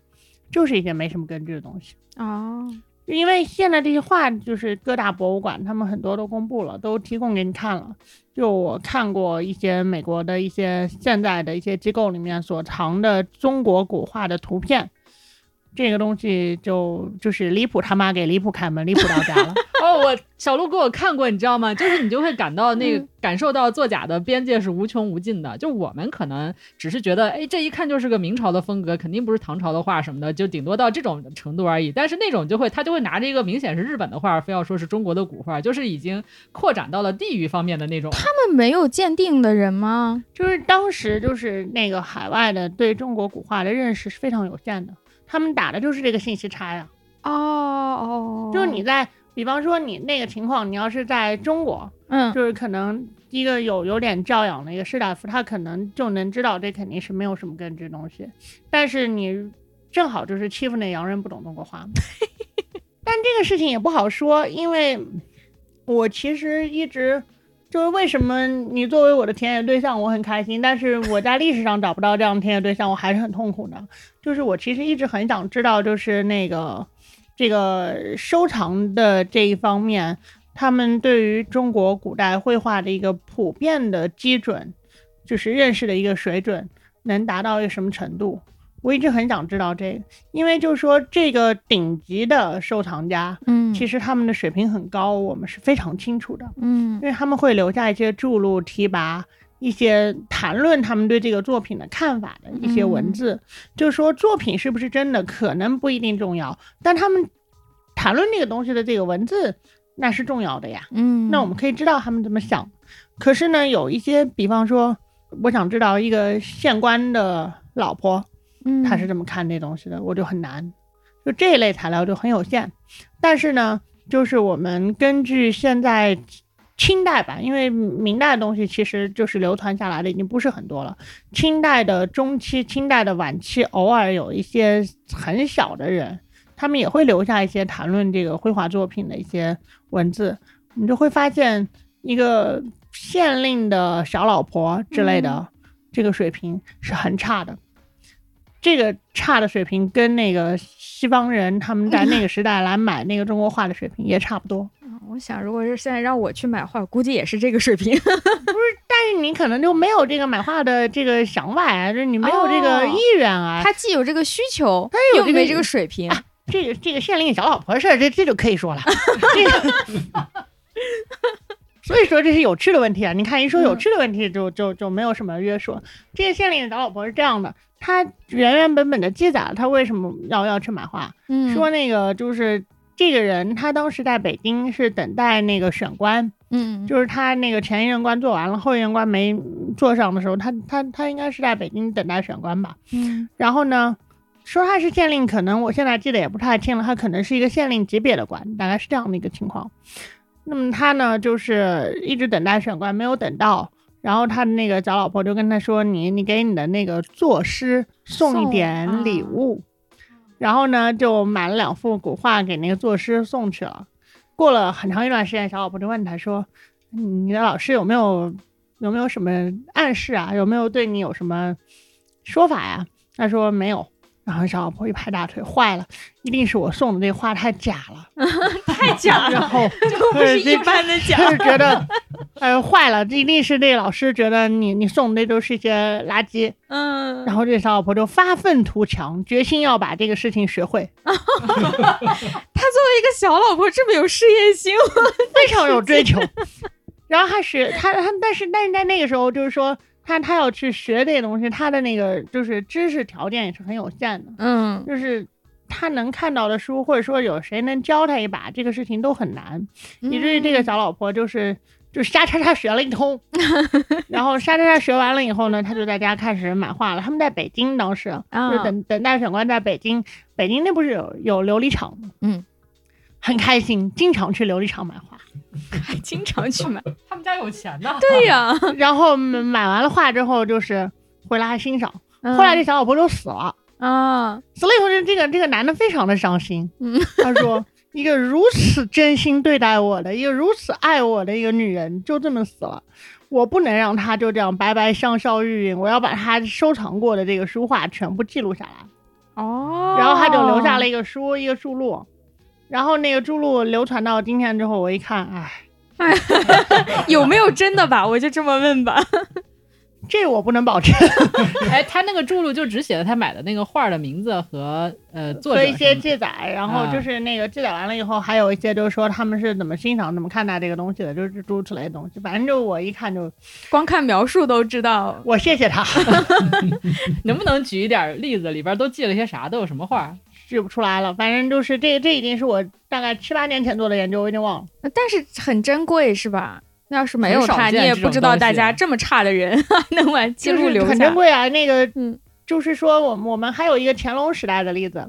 就是一些没什么根据的东西。哦。因为现在这些画就是各大博物馆，他们很多都公布了，都提供给你看了。就我看过一些美国的一些现在的一些机构里面所藏的中国古画的图片。这个东西就就是离谱他妈给离谱开门，离谱到家了。哦，我小鹿给我看过，你知道吗？就是你就会感到那个感受到作假的边界是无穷无尽的。就我们可能只是觉得，哎，这一看就是个明朝的风格，肯定不是唐朝的画什么的，就顶多到这种程度而已。但是那种就会他就会拿着一个明显是日本的画，非要说是中国的古画，就是已经扩展到了地域方面的那种。他们没有鉴定的人吗？就是当时就是那个海外的对中国古画的认识是非常有限的。他们打的就是这个信息差呀，哦哦，就是你在，比方说你那个情况，你要是在中国，嗯，就是可能一个有有点教养的一个士大夫，他可能就能知道这肯定是没有什么根据东西，但是你正好就是欺负那洋人不懂中国话，但这个事情也不好说，因为我其实一直。就是为什么你作为我的田野对象，我很开心，但是我在历史上找不到这样的田野对象，我还是很痛苦的。就是我其实一直很想知道，就是那个这个收藏的这一方面，他们对于中国古代绘画的一个普遍的基准，就是认识的一个水准，能达到一个什么程度。我一直很想知道这个，因为就是说这个顶级的收藏家，嗯，其实他们的水平很高，我们是非常清楚的，嗯，因为他们会留下一些注录、提拔、一些谈论他们对这个作品的看法的一些文字，就是说作品是不是真的可能不一定重要，但他们谈论这个东西的这个文字那是重要的呀，嗯，那我们可以知道他们怎么想。可是呢，有一些，比方说，我想知道一个县官的老婆。他是这么看这东西的，我就很难，就这一类材料就很有限。但是呢，就是我们根据现在清代吧，因为明代的东西其实就是流传下来的已经不是很多了。清代的中期、清代的晚期，偶尔有一些很小的人，他们也会留下一些谈论这个绘画作品的一些文字，我们就会发现一个县令的小老婆之类的，这个水平是很差的。这个差的水平跟那个西方人他们在那个时代来买那个中国画的水平也差不多。我想，如果是现在让我去买画，估计也是这个水平。不是，但是你可能就没有这个买画的这个想法啊，就是你没有这个意愿啊。他既有这个需求，他又没这个水平。这个这个县令小老婆的事儿，这这就可以说了。这个 所以说这是有趣的问题啊！你看一说有趣的问题，就就就没有什么约束。这个县令的找老婆是这样的，他原原本本的记载了他为什么要要去买画，说那个就是这个人他当时在北京是等待那个选官，嗯，就是他那个前一任官做完了，后一任官没做上的时候，他他他应该是在北京等待选官吧，嗯，然后呢，说他是县令，可能我现在记得也不太清了，他可能是一个县令级别的官，大概是这样的一个情况。那么他呢，就是一直等待选官，没有等到，然后他的那个找老婆就跟他说：“你你给你的那个作诗送一点礼物。”然后呢，就买了两幅古画给那个作诗送去了。过了很长一段时间，小老婆就问他说：“你的老师有没有有没有什么暗示啊？有没有对你有什么说法呀？”他说：“没有。”然后小老婆一拍大腿，坏了，一定是我送的那画太假了，太假了，然后就不是一般的 假，就是觉得，哎，坏了，这一定是那老师觉得你你送的那都是一些垃圾，嗯，然后这小老婆就发愤图强，决心要把这个事情学会。他作为一个小老婆这么有事业心，非常有追求，然后他是他他，但是但是在那个时候就是说。他他要去学这些东西，他的那个就是知识条件也是很有限的，嗯，就是他能看到的书，或者说有谁能教他一把，这个事情都很难，以至于这个小老婆就是就瞎叉叉学了一通，然后瞎叉叉学完了以后呢，他就在家开始买画了。他们在北京当时就等等待选官在北京，北京那不是有有琉璃厂吗？嗯，很开心，经常去琉璃厂买画。还 经常去买，他们家有钱呢。对呀，然后买完了画之后，就是回来欣赏。后来这小老婆就死了啊，死了以后，这这个这个男的非常的伤心。嗯，他说，一个如此真心对待我的，一个如此爱我的一个女人，就这么死了，我不能让她就这样白白香消玉殒，我要把她收藏过的这个书画全部记录下来。哦，然后他就留下了一个书，一个书录。然后那个著录流传到今天之后，我一看，哎，有没有真的吧？我就这么问吧，这我不能保证。哎，他那个注录就只写了他买的那个画的名字和呃作者和一些记载，然后就是那个记载完了以后，还有一些就是说他们是怎么欣赏、怎么看待这个东西的，就是诸如此类的东西。反正就我一看就，光看描述都知道。我谢谢他，能不能举一点例子？里边都记了些啥？都有什么画？记不出来了，反正就是这这已经是我大概七八年前做的研究，我已经忘了。但是很珍贵，是吧？那要是没有他，你也不知道大家这么差的人 能把记录留下。很珍贵啊，那个，嗯，就是说，我我们还有一个乾隆时代的例子，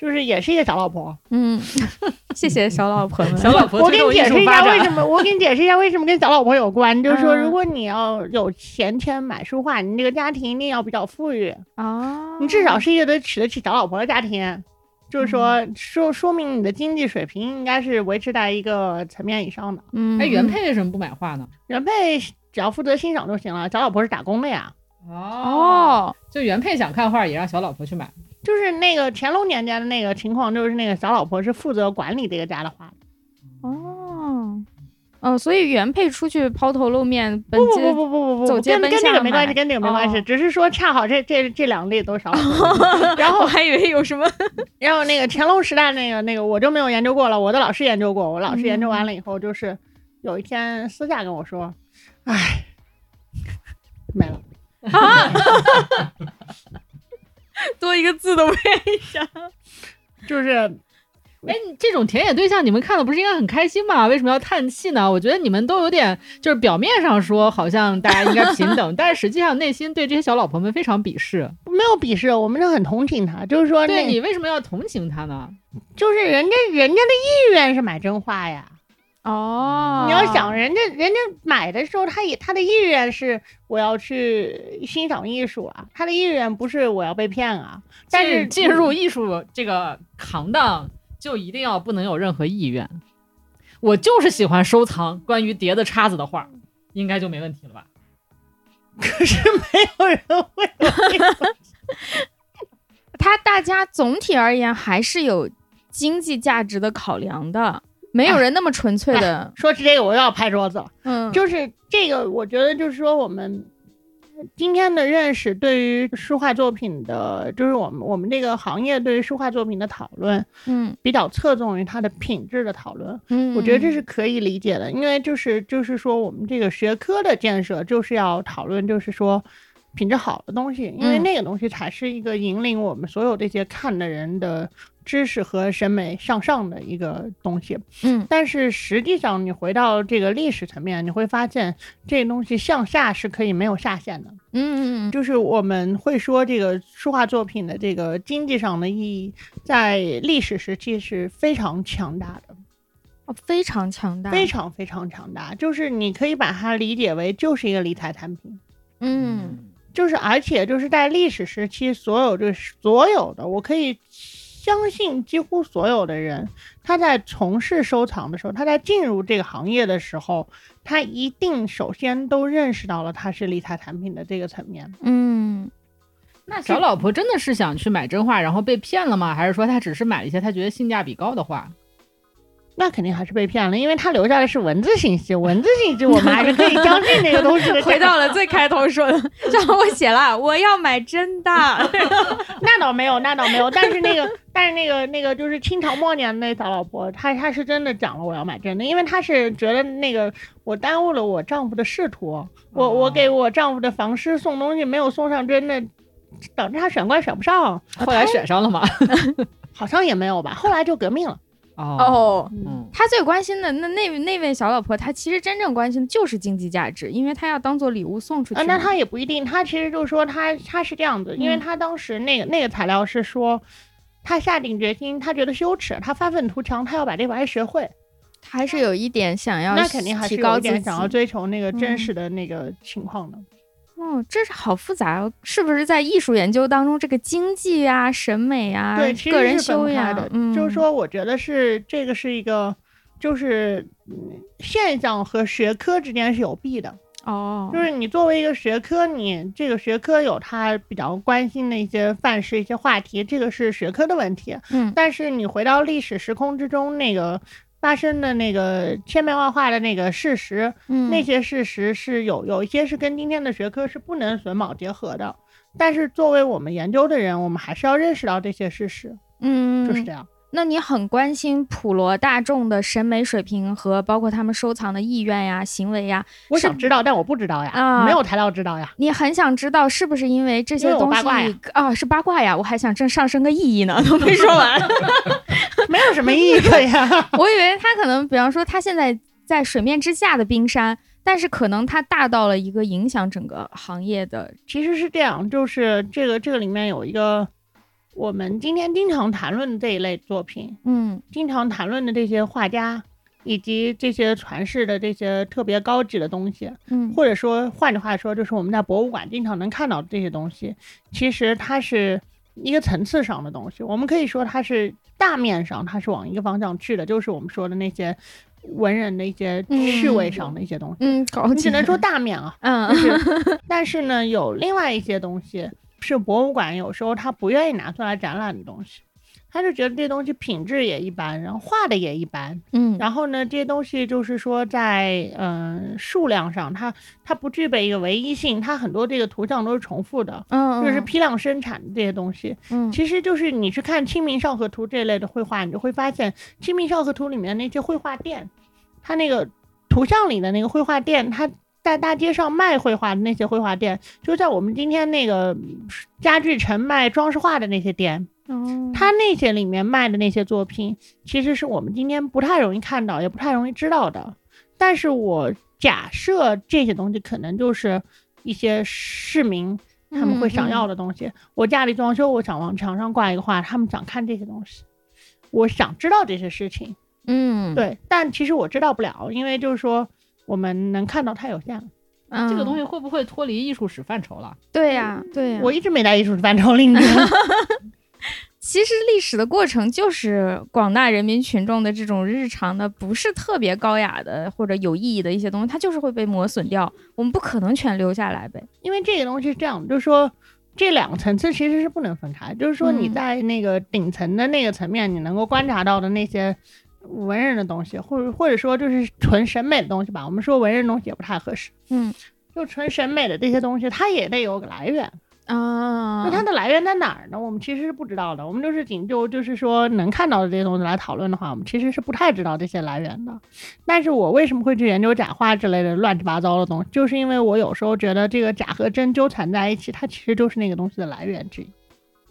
就是也是一个小老婆。嗯，谢谢小老婆们。小老婆，我给你解释一下为什么，我给你解释一下为什么跟小老婆有关。就是说，如果你要有闲钱买书画，你这个家庭一定要比较富裕啊，你至少是一个得娶得起小老婆的家庭。就是说，说说明你的经济水平应该是维持在一个层面以上的。嗯，哎，原配为什么不买画呢？原配只要负责欣赏就行了，小老婆是打工的呀。哦，就原配想看画，也让小老婆去买。就是那个乾隆年间的那个情况，就是那个小老婆是负责管理这个家的画。哦。哦，所以原配出去抛头露面，不不不不不不，走街奔跟这个没关系，跟这个没关系，只是说恰好这这这两例都少。然后我还以为有什么，然后那个乾隆时代那个那个我就没有研究过了，我的老师研究过，我老师研究完了以后，就是有一天私下跟我说，哎，没了啊，多一个字都不愿意想，就是。哎，这种田野对象你们看了不是应该很开心吗？为什么要叹气呢？我觉得你们都有点，就是表面上说好像大家应该平等，但是实际上内心对这些小老婆们非常鄙视。没有鄙视，我们是很同情他，就是说，对你为什么要同情他呢？就是人家人家的意愿是买真画呀。哦，你要想人家人家买的时候，他也他的意愿是我要去欣赏艺术啊，他的意愿不是我要被骗啊。但是进入艺术这个行当。就一定要不能有任何意愿，我就是喜欢收藏关于碟子叉子的画，应该就没问题了吧？可是没有人会。他大家总体而言还是有经济价值的考量的，没有人那么纯粹的。说起这个，我又要拍桌子了。嗯，就是这个，我觉得就是说我们。今天的认识对于书画作品的，就是我们我们这个行业对于书画作品的讨论，嗯，比较侧重于它的品质的讨论。嗯，我觉得这是可以理解的，因为就是就是说我们这个学科的建设就是要讨论，就是说。品质好的东西，因为那个东西才是一个引领我们所有这些看的人的知识和审美向上的一个东西。嗯，但是实际上你回到这个历史层面，你会发现这东西向下是可以没有下限的。嗯嗯就是我们会说这个书画作品的这个经济上的意义，在历史时期是非常强大的。哦，非常强大，非常非常强大。就是你可以把它理解为就是一个理财产品。嗯。就是，而且就是在历史时期，所有这所有的，我可以相信，几乎所有的人，他在从事收藏的时候，他在进入这个行业的时候，他一定首先都认识到了它是理财产品的这个层面。嗯，那小老婆真的是想去买真画，然后被骗了吗？还是说他只是买了一些他觉得性价比高的画？那肯定还是被骗了，因为他留下的是文字信息，文字信息我们还是可以相信那个东西的。回到了最开头说的，然后我写了我要买真的，那倒没有，那倒没有，但是那个，但是那个那个就是清朝末年那小老婆，她她是真的讲了我要买真的，因为她是觉得那个我耽误了我丈夫的仕途，我我给我丈夫的房师送东西没有送上真的，导致他选官选不上，后来选上了吗？好像也没有吧，后来就革命了。哦，他最关心的那那那位小老婆，她其实真正关心的就是经济价值，因为他要当做礼物送出去。那他也不一定，他其实就是说他他是这样子，因为他当时那个那个材料是说，他下定决心，他觉得羞耻，他发愤图强，他要把这玩意学会，他还是有一点想要，那肯定还是有一点想要追求那个真实的那个情况的。哦，这是好复杂哦，是不是在艺术研究当中，这个经济啊、审美啊、对，个人修养的，就是说，我觉得是这个是一个，就是现象和学科之间是有弊的哦。就是你作为一个学科，你这个学科有它比较关心的一些范式、一些话题，这个是学科的问题。嗯，但是你回到历史时空之中，那个。发生的那个千变万化的那个事实，嗯，那些事实是有有一些是跟今天的学科是不能榫卯结合的，但是作为我们研究的人，我们还是要认识到这些事实，嗯，就是这样。那你很关心普罗大众的审美水平和包括他们收藏的意愿呀、行为呀？我想知道，但我不知道呀，啊，没有材料知道呀。你很想知道是不是因为这些东西啊？是八卦呀，我还想正上升个意义呢，都没说完，没有什么意义的呀。我以为他可能，比方说他现在在水面之下的冰山，但是可能它大到了一个影响整个行业的。其实是这样，就是这个这个里面有一个。我们今天经常谈论的这一类作品，嗯，经常谈论的这些画家，以及这些传世的这些特别高级的东西，嗯，或者说换句话说，就是我们在博物馆经常能看到的这些东西，其实它是一个层次上的东西。我们可以说它是大面上它是往一个方向去的，就是我们说的那些文人的一些趣味上的一些东西，嗯，你只能说大面啊，嗯，但是呢，有另外一些东西。是博物馆有时候他不愿意拿出来展览的东西，他就觉得这东西品质也一般，然后画的也一般，嗯，然后呢，这些东西就是说在嗯数量上，它它不具备一个唯一性，它很多这个图像都是重复的，嗯，就是批量生产的这些东西，嗯，其实就是你去看《清明上河图》这类的绘画，你就会发现《清明上河图》里面那些绘画店，它那个图像里的那个绘画店，它。在大街上卖绘画的那些绘画店，就在我们今天那个家具城卖装饰画的那些店，哦，他那些里面卖的那些作品，其实是我们今天不太容易看到，也不太容易知道的。但是我假设这些东西可能就是一些市民他们会想要的东西。我家里装修，我想往墙上挂一个画，他们想看这些东西，我想知道这些事情，嗯，对。但其实我知道不了，因为就是说。我们能看到太有限了，这个东西会不会脱离艺术史范畴了？对呀，对呀，我一直没在艺术史范畴里面。其实历史的过程就是广大人民群众的这种日常的，不是特别高雅的或者有意义的一些东西，它就是会被磨损掉。我们不可能全留下来呗，因为这个东西是这样，就是说这两个层次其实是不能分开。就是说你在那个顶层的那个层面，你能够观察到的那些。文人的东西，或者或者说就是纯审美的东西吧。我们说文人东西也不太合适。嗯，就纯审美的这些东西，它也得有个来源。啊，那它的来源在哪儿呢？我们其实是不知道的。我们就是仅就就是说能看到的这些东西来讨论的话，我们其实是不太知道这些来源的。但是我为什么会去研究假画之类的乱七八糟的东西？就是因为我有时候觉得这个假和真纠缠在一起，它其实就是那个东西的来源之一。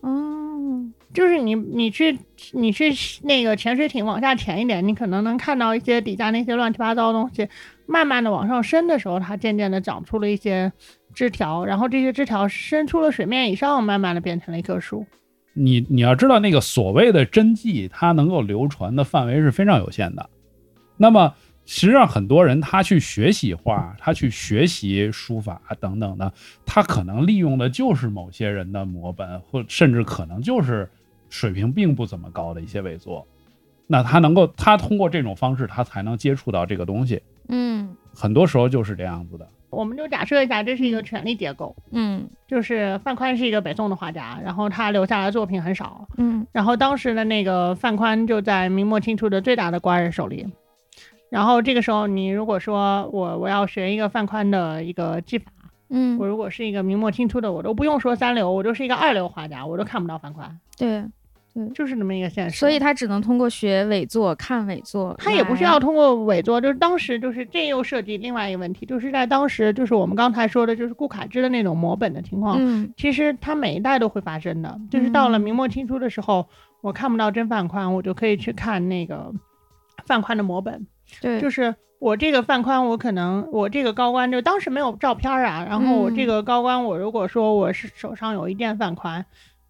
哦，就是你你去你去那个潜水艇往下潜一点，你可能能看到一些底下那些乱七八糟的东西，慢慢的往上升的时候，它渐渐的长出了一些。枝条，然后这些枝条伸出了水面以上，慢慢的变成了一棵树。你你要知道，那个所谓的真迹，它能够流传的范围是非常有限的。那么，实际上很多人他去学习画，他去学习书法等等的，他可能利用的就是某些人的摹本，或甚至可能就是水平并不怎么高的一些伪作。那他能够，他通过这种方式，他才能接触到这个东西。嗯，很多时候就是这样子的。我们就假设一下，这是一个权力结构。嗯，就是范宽是一个北宋的画家，然后他留下来作品很少。嗯，然后当时的那个范宽就在明末清初的最大的官人手里。然后这个时候，你如果说我我要学一个范宽的一个技法，嗯，我如果是一个明末清初的，我都不用说三流，我就是一个二流画家，我都看不到范宽。对。就是那么一个现实，所以他只能通过学伪作、看伪作。他也不需要通过伪作，就是当时就是这又涉及另外一个问题，就是在当时就是我们刚才说的，就是顾恺之的那种摹本的情况。嗯，其实他每一代都会发生的，就是到了明末清初的时候，我看不到真范宽，我就可以去看那个范宽的摹本。对，就是我这个范宽，我可能我这个高官就当时没有照片啊，然后我这个高官，我如果说我是手上有一件范宽。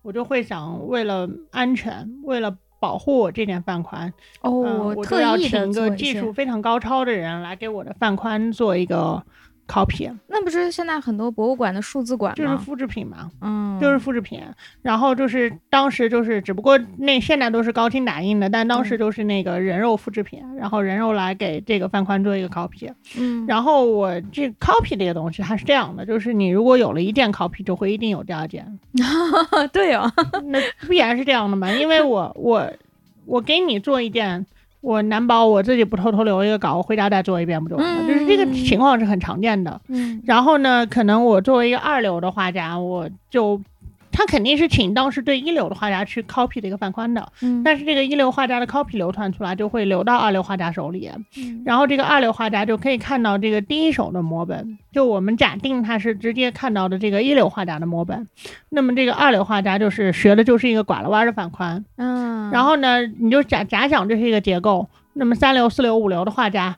我就会想，为了安全，为了保护我这点饭宽，哦，我特意请一个技术非常高超的人来给我的饭宽做一个。copy，那不是现在很多博物馆的数字馆吗？就是复制品嘛，嗯，就是复制品。然后就是当时就是，只不过那现在都是高清打印的，但当时就是那个人肉复制品，然后人肉来给这个范宽做一个 copy。嗯，然后我这 copy 这个东西它是这样的，就是你如果有了一件 copy，就会一定有第二件。对哦，那必然是这样的嘛，因为我我我给你做一件。我难保我自己不偷偷留一个稿，我回家再做一遍不就完了？就是这个情况是很常见的。嗯，然后呢，可能我作为一个二流的画家，我就。他肯定是请当时对一流的画家去 copy 的一个范宽的，嗯，但是这个一流画家的 copy 流传出来，就会流到二流画家手里，然后这个二流画家就可以看到这个第一手的摹本，就我们假定他是直接看到的这个一流画家的摹本，那么这个二流画家就是学的就是一个拐了弯的范宽，嗯，然后呢，你就假假想这是一个结构，那么三流、四流、五流的画家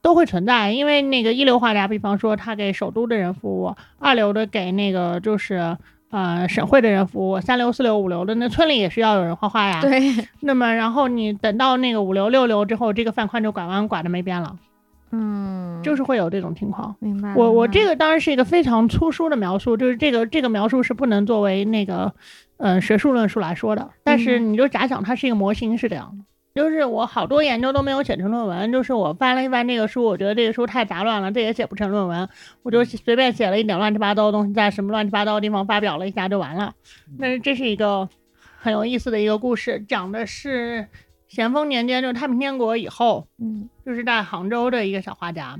都会存在，因为那个一流画家，比方说他给首都的人服务，二流的给那个就是。呃，省会的人服务，三流、四流、五流的，那村里也是要有人画画呀。对。那么，然后你等到那个五流、六流之后，这个范宽就拐弯拐的没边了。嗯，就是会有这种情况。明白。我我这个当然是一个非常粗疏的描述，就是这个这个描述是不能作为那个嗯学术论述来说的。但是你就假想它是一个模型是这样的。就是我好多研究都没有写成论文，就是我翻了一翻这个书，我觉得这个书太杂乱了，这也写不成论文，我就随便写了一点乱七八糟的东西，在什么乱七八糟的地方发表了一下就完了。但是这是一个很有意思的一个故事，讲的是咸丰年间，就是太平天国以后，嗯，就是在杭州的一个小画家。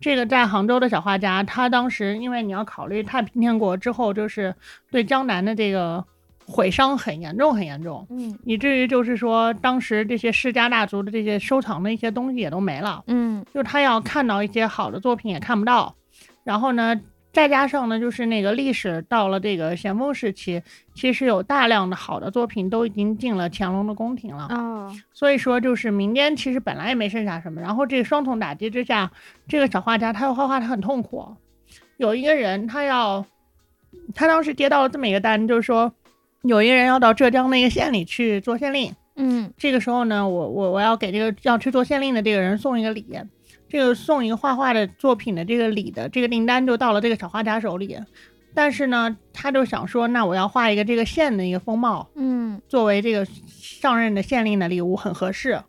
这个在杭州的小画家，他当时因为你要考虑太平天国之后，就是对江南的这个。毁伤很严重，很严重，嗯，以至于就是说，当时这些世家大族的这些收藏的一些东西也都没了，嗯，就他要看到一些好的作品也看不到，然后呢，再加上呢，就是那个历史到了这个咸丰时期，其实有大量的好的作品都已经进了乾隆的宫廷了，哦，所以说就是民间其实本来也没剩下什么，然后这个双重打击之下，这个小画家他要画画他很痛苦，有一个人他要，他当时接到了这么一个单，就是说。有一个人要到浙江那个县里去做县令，嗯，这个时候呢，我我我要给这个要去做县令的这个人送一个礼，这个送一个画画的作品的这个礼的这个订单就到了这个小画家手里，但是呢，他就想说，那我要画一个这个县的一个风貌，嗯，作为这个上任的县令的礼物很合适，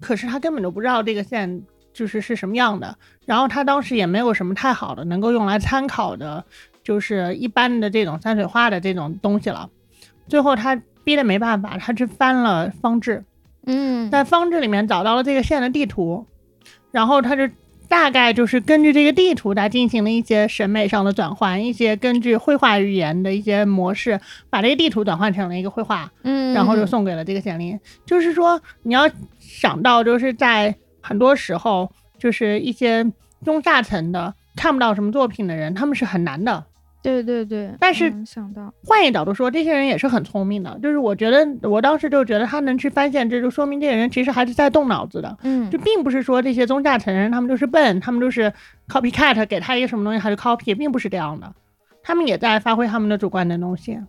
可是他根本就不知道这个县就是是什么样的，然后他当时也没有什么太好的能够用来参考的，就是一般的这种山水画的这种东西了。最后他逼得没办法，他去翻了方志，嗯，在方志里面找到了这个县的地图，然后他就大概就是根据这个地图，他进行了一些审美上的转换，一些根据绘画语言的一些模式，把这个地图转换成了一个绘画，嗯，然后就送给了这个县令。就是说，你要想到，就是在很多时候，就是一些中下层的看不到什么作品的人，他们是很难的。对对对，但是想到换一个角度说，这些人也是很聪明的。就是我觉得，我当时就觉得他能去翻现，这就说明这些人其实还是在动脑子的。嗯，就并不是说这些宗教成人他们就是笨，他们就是 copycat，给他一个什么东西他就 copy，并不是这样的。他们也在发挥他们的主观能动性。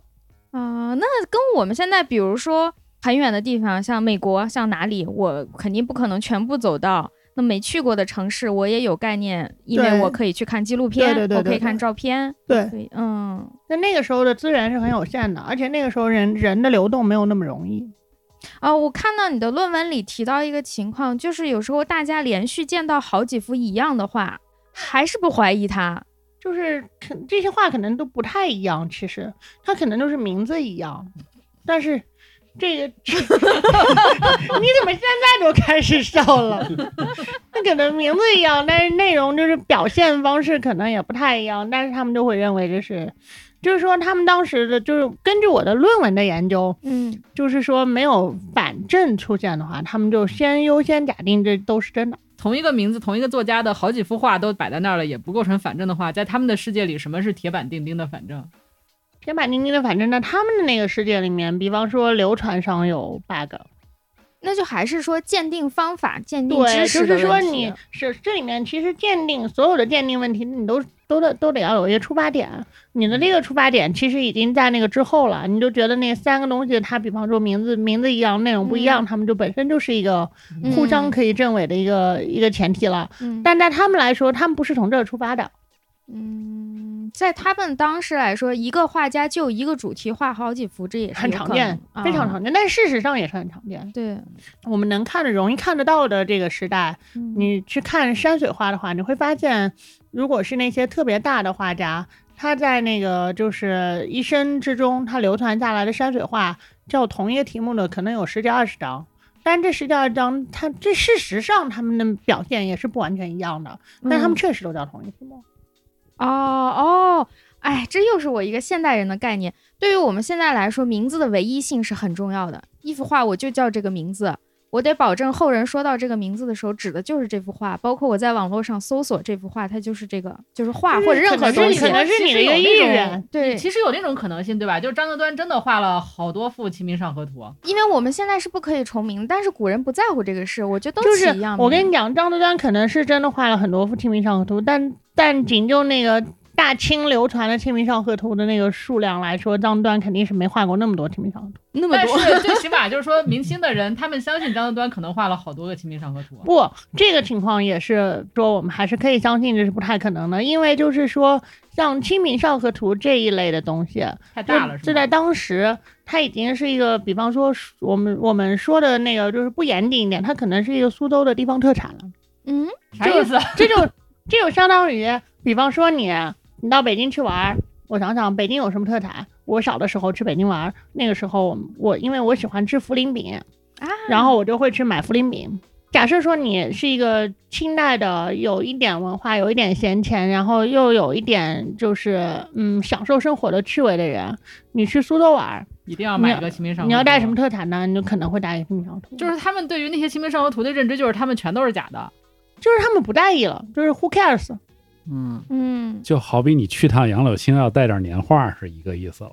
啊，那跟我们现在比如说很远的地方，像美国，像哪里，我肯定不可能全部走到。那没去过的城市，我也有概念，因为我可以去看纪录片，我可以看照片。对，嗯。那那个时候的资源是很有限的，而且那个时候人人的流动没有那么容易。啊，我看到你的论文里提到一个情况，就是有时候大家连续见到好几幅一样的画，还是不怀疑它，就是这些画可能都不太一样，其实它可能就是名字一样，但是。这个，你怎么现在就开始笑了？那可能名字一样，但是内容就是表现方式可能也不太一样，但是他们就会认为这是，就是说他们当时的就是根据我的论文的研究，嗯，就是说没有反证出现的话，他们就先优先假定这都是真的。同一个名字，同一个作家的好几幅画都摆在那儿了，也不构成反证的话，在他们的世界里，什么是铁板钉钉的反证？铁板钉钉的，反正在他们的那个世界里面，比方说流传上有 bug，那就还是说鉴定方法、鉴定知识就是说你是这里面其实鉴定所有的鉴定问题，你都都得都得要有一个出发点。你的这个出发点其实已经在那个之后了，你就觉得那三个东西，它比方说名字名字一样，内容不一样，他们就本身就是一个互相可以证伪的一个一个前提了。但在他们来说，他们不是从这儿出发的。嗯，在他们当时来说，一个画家就一个主题画好几幅，这也是很常见，非常常见。但事实上也是很常见。对，我们能看的、容易看得到的这个时代，你去看山水画的话，你会发现，如果是那些特别大的画家，他在那个就是一生之中，他流传下来的山水画，叫同一个题目的，可能有十几二十张。但这十几二十张，他这事实上他们的表现也是不完全一样的，但他们确实都叫同一个题目。哦哦，哎，这又是我一个现代人的概念。对于我们现在来说，名字的唯一性是很重要的。一幅画我就叫这个名字，我得保证后人说到这个名字的时候，指的就是这幅画。包括我在网络上搜索这幅画，它就是这个，就是画或者任何东西。可能是你的一个意愿。对，其实有那种可能性，对吧？就是张择端真的画了好多幅《清明上河图》，因为我们现在是不可以重名，但是古人不在乎这个事，我觉得都是一样的。我跟你讲，张择端可能是真的画了很多幅《清明上河图》，但但仅就那个。大清流传的《清明上河图》的那个数量来说，张择端肯定是没画过那么多《清明上河图》，那么多。但是 最起码就是说明清的人，他们相信张择端可能画了好多个《清明上河图》。不，这个情况也是说我们还是可以相信这是不太可能的，因为就是说像《清明上河图》这一类的东西太大了，这在当时它已经是一个，比方说我们我们说的那个就是不严谨一点，它可能是一个苏州的地方特产了。嗯，啥意思？这就这就相当于，比方说你。你到北京去玩，我想想，北京有什么特产？我小的时候去北京玩，那个时候我因为我喜欢吃茯苓饼啊，然后我就会去买茯苓饼。假设说你是一个清代的，有一点文化，有一点闲钱，然后又有一点就是嗯享受生活的趣味的人，你去苏州玩，一定要买一个清明上河图。你要带什么特产呢？你就可能会带一个清明上河图。就是他们对于那些清明上河图的认知，就是他们全都是假的，就是他们不在意了，就是 who cares。嗯嗯，就好比你去趟杨柳青要带点年画是一个意思了。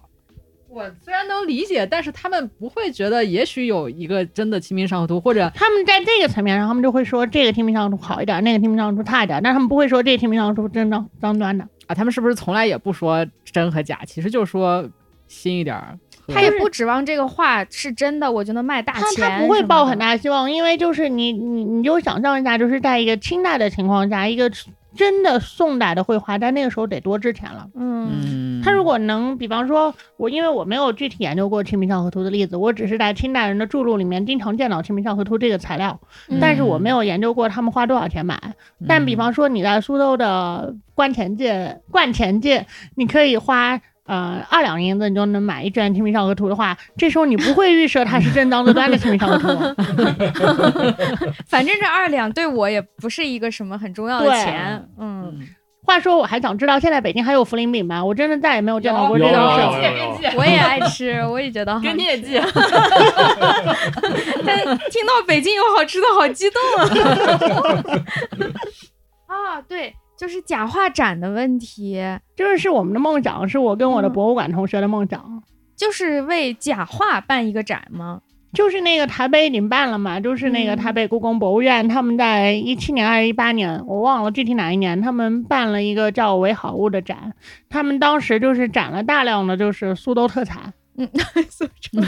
我虽然能理解，但是他们不会觉得也许有一个真的《清明上河图》，或者他们在这个层面上，他们就会说这个《清明上河图》好一点，那个《清明上河图》差一点，但他们不会说这个《清明上河图》真张张端的啊。他们是不是从来也不说真和假，其实就说新一点？他也不指望这个画是真的，我就能卖大钱。他他不会抱很大希望，因为就是你你你就想象一下，就是在一个清代的情况下，一个。真的宋代的绘画，在那个时候得多值钱了。嗯，他如果能，比方说，我因为我没有具体研究过《清明上河图》的例子，我只是在清代人的著录里面经常见到《清明上河图》这个材料，但是我没有研究过他们花多少钱买。但比方说你在苏州的观前界、观前界，你可以花呃，二两银子你就能买一卷《清明上河图》的话，这时候你不会预设它是正当的端的《清明上河图》。反正这二两对我也不是一个什么很重要的钱。嗯，话说我还想知道，现在北京还有茯苓饼吗？我真的再也没有见到过这种事。我也爱吃，我也觉得好。给你也寄。但 听到北京有好吃的，好激动啊！啊，对。就是假画展的问题，就是是我们的梦想，是我跟我的博物馆同学的梦想，就是为假画办一个展吗？就是那个台北已经办了嘛，就是那个台北故宫博物院，他们在一七年还是一八年，我忘了具体哪一年，他们办了一个叫“为好物”的展，他们当时就是展了大量的就是苏州特产，嗯，苏州，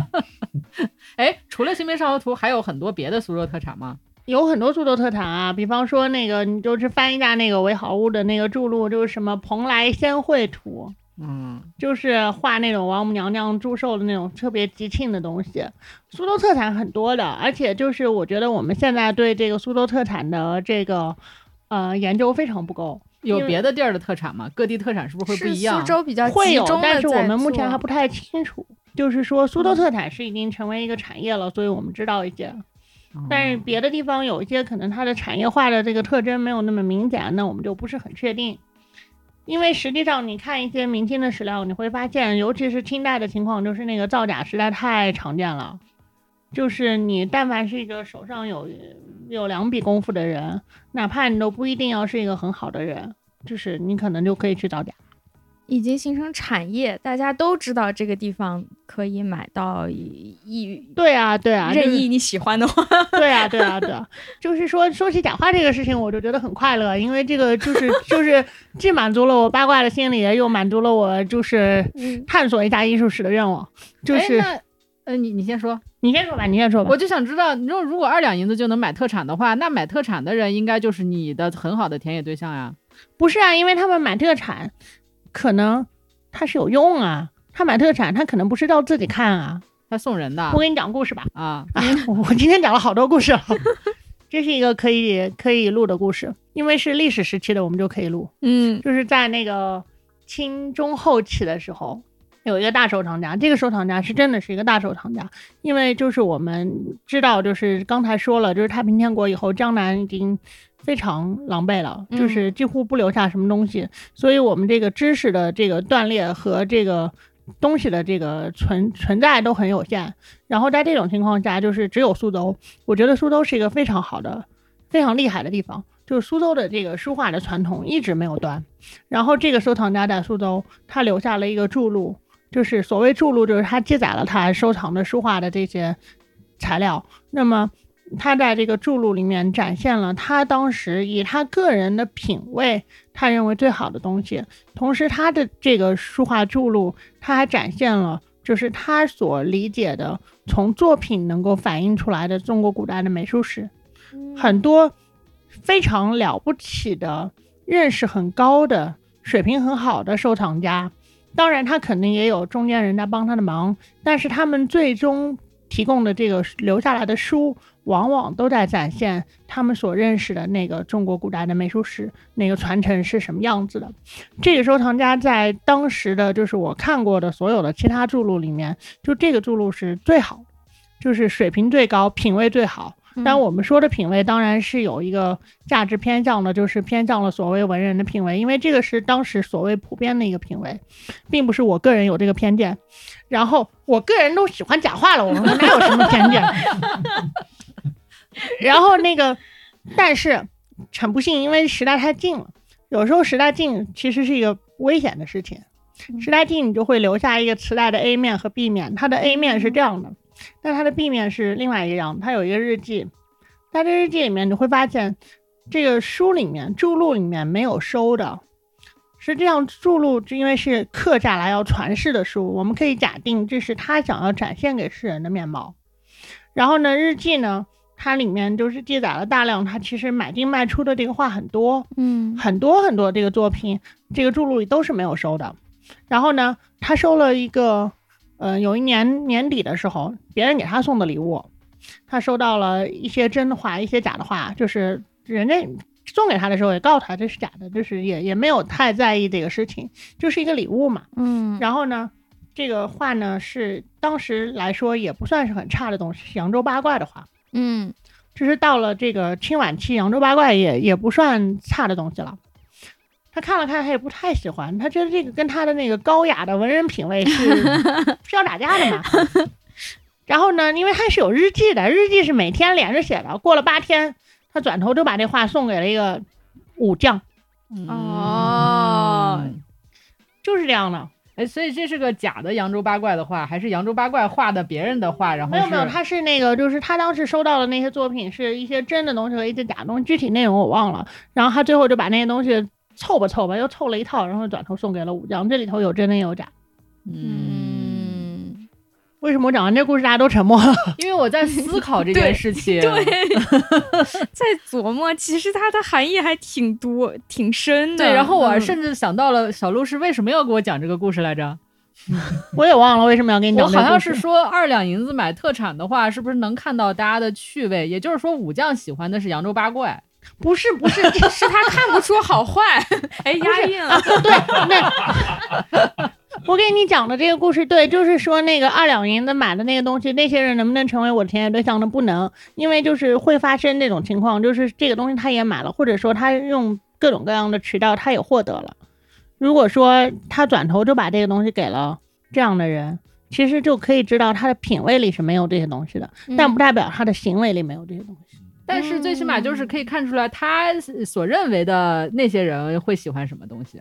哎，除了《清明上河图》，还有很多别的苏州特产吗？有很多苏州特产啊，比方说那个，你就是翻一下那个韦好物的那个著录，就是什么《蓬莱仙会图》，嗯，就是画那种王母娘娘祝寿的那种特别吉庆的东西。苏州特产很多的，而且就是我觉得我们现在对这个苏州特产的这个呃研究非常不够。有别的地儿的特产吗？各地特产是不是会不一样？苏州比较会有，但是我们目前还不太清楚。就是说苏州特产是已经成为一个产业了，所以我们知道一些。但是别的地方有一些可能它的产业化的这个特征没有那么明显，那我们就不是很确定。因为实际上你看一些明清的史料，你会发现，尤其是清代的情况，就是那个造假实在太常见了。就是你但凡是一个手上有有两笔功夫的人，哪怕你都不一定要是一个很好的人，就是你可能就可以去造假。已经形成产业，大家都知道这个地方可以买到一对啊对啊，任意你喜欢的话，对啊对啊对，就是说说起假话这个事情，我就觉得很快乐，因为这个就是就是既满足了我八卦的心理，又满足了我就是探索一下艺术史的愿望。就是，呃，你你先说，你先说吧，你先说吧。我就想知道，你说如果二两银子就能买特产的话，那买特产的人应该就是你的很好的田野对象呀？不是啊，因为他们买特产。可能他是有用啊，他买特产，他可能不是照自己看啊，他送人的。我给你讲故事吧。啊啊！我今天讲了好多故事了，这是一个可以可以录的故事，因为是历史时期的，我们就可以录。嗯，就是在那个清中后期的时候，有一个大收藏家，这个收藏家是真的是一个大收藏家，因为就是我们知道，就是刚才说了，就是太平天国以后，江南已经。非常狼狈了，就是几乎不留下什么东西，所以我们这个知识的这个断裂和这个东西的这个存存在都很有限。然后在这种情况下，就是只有苏州，我觉得苏州是一个非常好的、非常厉害的地方，就是苏州的这个书画的传统一直没有断。然后这个收藏家在苏州，他留下了一个著录，就是所谓著录，就是他记载了他收藏的书画的这些材料。那么。他在这个著录里面展现了他当时以他个人的品味，他认为最好的东西。同时，他的这个书画著录，他还展现了就是他所理解的从作品能够反映出来的中国古代的美术史。很多非常了不起的、认识很高的、水平很好的收藏家，当然他肯定也有中间人在帮他的忙，但是他们最终提供的这个留下来的书。往往都在展现他们所认识的那个中国古代的美术史，那个传承是什么样子的。这个收藏家在当时的就是我看过的所有的其他著录里面，就这个著录是最好，就是水平最高，品味最好。但我们说的品味当然是有一个价值偏向的，就是偏向了所谓文人的品味，因为这个是当时所谓普遍的一个品味，并不是我个人有这个偏见。然后我个人都喜欢假话了，我们哪有什么偏见？然后那个，但是很不幸，因为时代太近了，有时候时代近其实是一个危险的事情。时代近，你就会留下一个磁带的 A 面和 B 面，它的 A 面是这样的，但它的 B 面是另外一样。它有一个日记，在这日记里面你会发现，这个书里面注录里面没有收的。实际上，注录因为是刻下来要传世的书，我们可以假定这是他想要展现给世人的面貌。然后呢，日记呢？它里面就是记载了大量，他其实买进卖出的这个画很多，嗯，很多很多这个作品，这个注录里都是没有收的。然后呢，他收了一个，呃，有一年年底的时候，别人给他送的礼物，他收到了一些真的画，一些假的画，就是人家送给他的时候也告诉他这是假的，就是也也没有太在意这个事情，就是一个礼物嘛。嗯，然后呢，这个画呢是当时来说也不算是很差的东西，是扬州八怪的画。嗯，只是到了这个清晚期，扬州八怪也也不算差的东西了。他看了看，他也不太喜欢，他觉得这个跟他的那个高雅的文人品味是 是要打架的嘛。然后呢，因为他是有日记的，日记是每天连着写的。过了八天，他转头就把这话送给了一个武将。哦，就是这样的。哎，所以这是个假的扬州八怪的画，还是扬州八怪画的别人的画？然后没有没有，他是那个，就是他当时收到的那些作品是一些真的东西和一些假东西，具体内容我忘了。然后他最后就把那些东西。凑吧凑吧，又凑了一套，然后转头送给了武将。这里头有真的有假。嗯，为什么我讲完这故事大家都沉默了？因为我在思考这件事情。对，在琢磨，其实它的含义还挺多、挺深的。对，然后我甚至想到了小鹿是为什么要给我讲这个故事来着？我也忘了为什么要给你讲。我好像是说二两银子买特产的话，是不是能看到大家的趣味？也就是说，武将喜欢的是扬州八怪。不是不是，是他看不出好坏，哎，押韵了。对，那 我给你讲的这个故事，对，就是说那个二两银子买的那个东西，那些人能不能成为我的田野对象呢？不能，因为就是会发生这种情况，就是这个东西他也买了，或者说他用各种各样的渠道他也获得了。如果说他转头就把这个东西给了这样的人，其实就可以知道他的品味里是没有这些东西的，但不代表他的行为里没有这些东西。但是最起码就是可以看出来，他所认为的那些人会喜欢什么东西，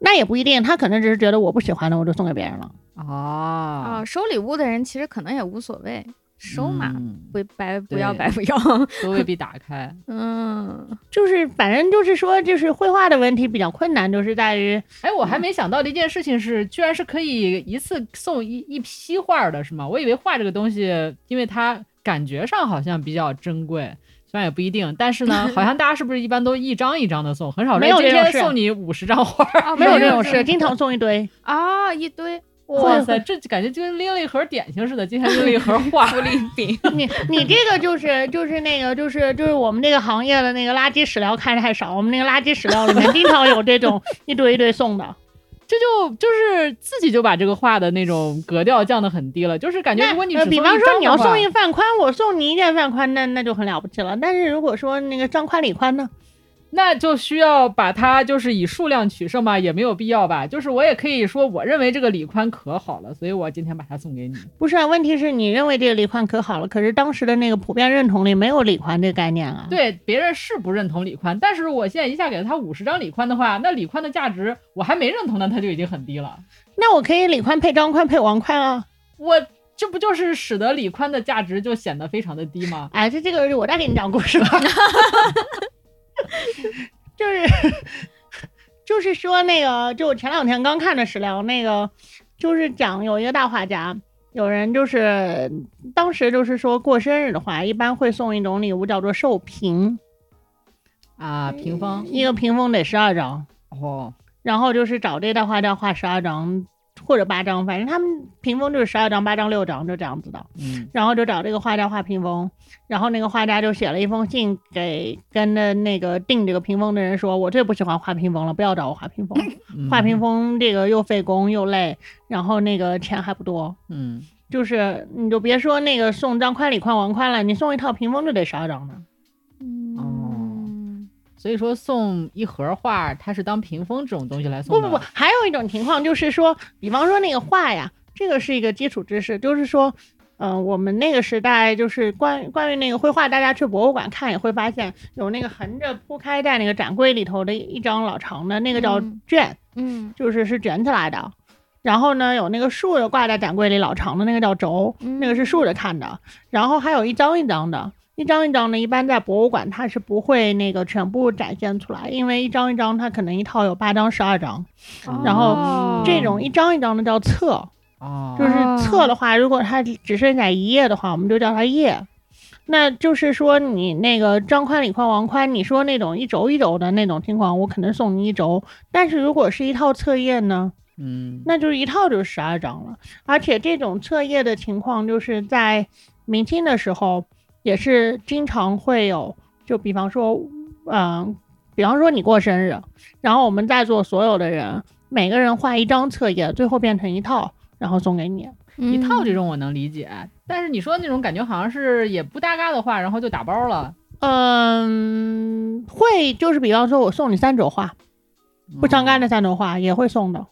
那也不一定，他可能只是觉得我不喜欢的，我就送给别人了。哦，收礼物的人其实可能也无所谓，收嘛，不白不要白不要，都未必打开。嗯，就是反正就是说，就是绘画的问题比较困难，就是在于，哎，我还没想到的一件事情是，居然是可以一次送一一批画的，是吗？我以为画这个东西，因为它。感觉上好像比较珍贵，虽然也不一定，但是呢，好像大家是不是一般都一张一张的送，很少没有今天送你五十张画，没有这种事，经常送一堆啊，一堆，哇塞，这感觉就跟拎了一盒点心似的，今天拎了一盒画福利饼。你你这个就是就是那个就是就是我们这个行业的那个垃圾史料看的太少，我们那个垃圾史料里面经常有这种一堆一堆送的。这就就是自己就把这个画的那种格调降得很低了，就是感觉如果你比方说你要送一范宽，我送你一件范宽，那那就很了不起了。但是如果说那个张宽李宽呢？那就需要把它就是以数量取胜嘛，也没有必要吧。就是我也可以说，我认为这个李宽可好了，所以我今天把它送给你。不是，啊，问题是你认为这个李宽可好了，可是当时的那个普遍认同里没有李宽这个概念啊。对，别人是不认同李宽，但是我现在一下给了他五十张李宽的话，那李宽的价值我还没认同呢，他就已经很低了。那我可以李宽配张宽配王宽啊，我这不就是使得李宽的价值就显得非常的低吗？哎，这这个我再给你讲故事吧。就是，就是说那个，就我前两天刚看的史料，那个就是讲有一个大画家，有人就是当时就是说过生日的话，一般会送一种礼物叫做寿屏啊，屏风，一个屏风得十二张哦，然后就是找这大画家画十二张。或者八张，反正他们屏风就是十二张、八张、六张，就这样子的。嗯，然后就找这个画家画屏风，然后那个画家就写了一封信给跟的那个订这个屏风的人说：“我最不喜欢画屏风了，不要找我画屏风。画屏风这个又费工又累，然后那个钱还不多。嗯，就是你就别说那个送张宽、李宽、王宽了，你送一套屏风就得十二张呢。”所以说送一盒画，它是当屏风这种东西来送的。不不不，还有一种情况就是说，比方说那个画呀，这个是一个基础知识，就是说，嗯，我们那个时代就是关关于那个绘画，大家去博物馆看也会发现有那个横着铺开在那个展柜里头的一张老长的那个叫卷，嗯，就是是卷起来的。然后呢，有那个竖着挂在展柜里老长的那个叫轴，那个是竖着看的。然后还有一张一张的。一张一张的，一般在博物馆它是不会那个全部展现出来，因为一张一张它可能一套有八张、十二张，然后这种一张一张的叫册，就是册的话，如果它只剩下一页的话，我们就叫它页。那就是说你那个张宽、李宽、王宽，你说那种一轴一轴的那种情况，我可能送你一轴，但是如果是一套册页呢，嗯，那就是一套就是十二张了，而且这种册页的情况就是在明清的时候。也是经常会有，就比方说，嗯，比方说你过生日，然后我们在座所有的人，每个人画一张册页，最后变成一套，然后送给你。一套这种我能理解，但是你说那种感觉好像是也不搭嘎的话，然后就打包了。嗯，会就是比方说我送你三轴画，不相干的三轴画也会送的。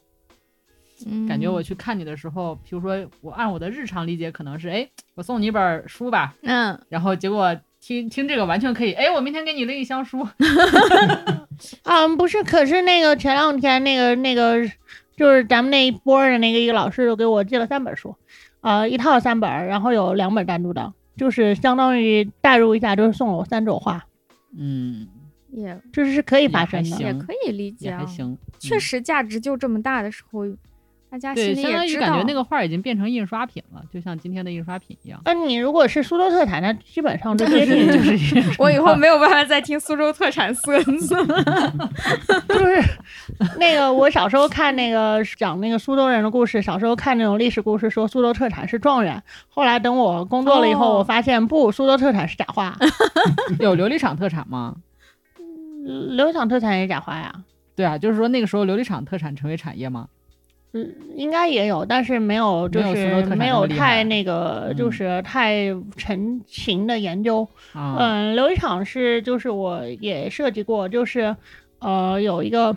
感觉我去看你的时候，比如说我按我的日常理解，可能是哎，我送你一本书吧，嗯，然后结果听听这个完全可以，哎，我明天给你拎一箱书。啊，不是，可是那个前两天那个那个。就是咱们那一波的那个一个老师就给我寄了三本书，呃，一套三本，然后有两本单独的，就是相当于代入一下，就是送了我三种画。嗯，也就是是可以发生的，也可以理解，还行。确实价值就这么大的时候。大家对，相当于感觉那个画已经变成印刷品了，就像今天的印刷品一样。那你如果是苏州特产，那基本上就接近就是 我以后没有办法再听苏州特产四个字。就是那个我小时候看那个讲那个苏州人的故事，小时候看那种历史故事，说苏州特产是状元。后来等我工作了以后，我发现不，苏州特产是假话。有琉璃厂特产吗？琉璃厂特产也是假话呀。对啊，就是说那个时候琉璃厂特产成为产业吗？嗯，应该也有，但是没有，就是没有太那个，就是太成型的研究。嗯，琉璃厂是，就是我也设计过，就是呃，有一个，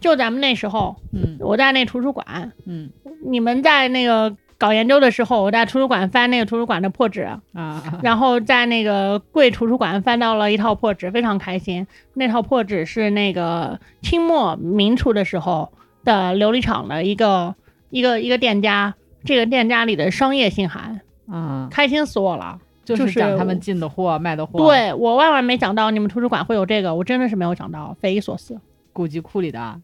就咱们那时候，嗯，我在那图书馆，嗯，你们在那个搞研究的时候，我在图书馆翻那个图书馆的破纸啊，然后在那个贵图书馆翻到了一套破纸，非常开心。那套破纸是那个清末明初的时候。的琉璃厂的一个一个一个店家，这个店家里的商业信函，啊，开心死我了！就是讲他们进的货、卖的货。对我万万没想到你们图书馆会有这个，我真的是没有想到，匪夷所思。古籍库里的，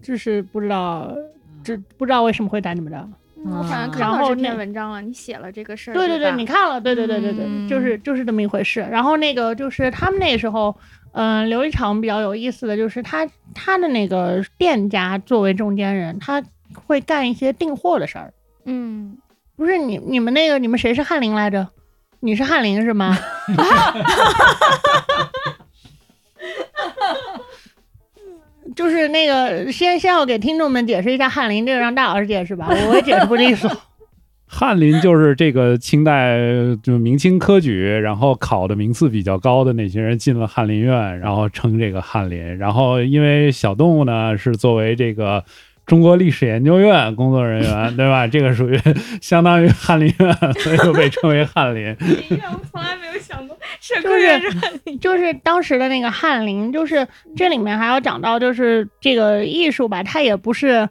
就是不知道，这不知道为什么会在你们这。我好像看到这篇文章了，你写了这个事儿。对对对，你看了，对对对对对，就是就是这么一回事。然后那个就是他们那时候。嗯，琉璃厂比较有意思的就是他他的那个店家作为中间人，他会干一些订货的事儿。嗯，不是你你们那个你们谁是翰林来着？你是翰林是吗？就是那个先先要给听众们解释一下翰林，这个让大老师解释吧，我也解释不利索。翰林就是这个清代就明清科举，然后考的名次比较高的那些人进了翰林院，然后称这个翰林。然后因为小动物呢是作为这个中国历史研究院工作人员，对吧？这个属于相当于翰林院，所以就被称为翰林。我从来没有想过。就是就是当时的那个翰林，就是这里面还要讲到，就是这个艺术吧，它也不是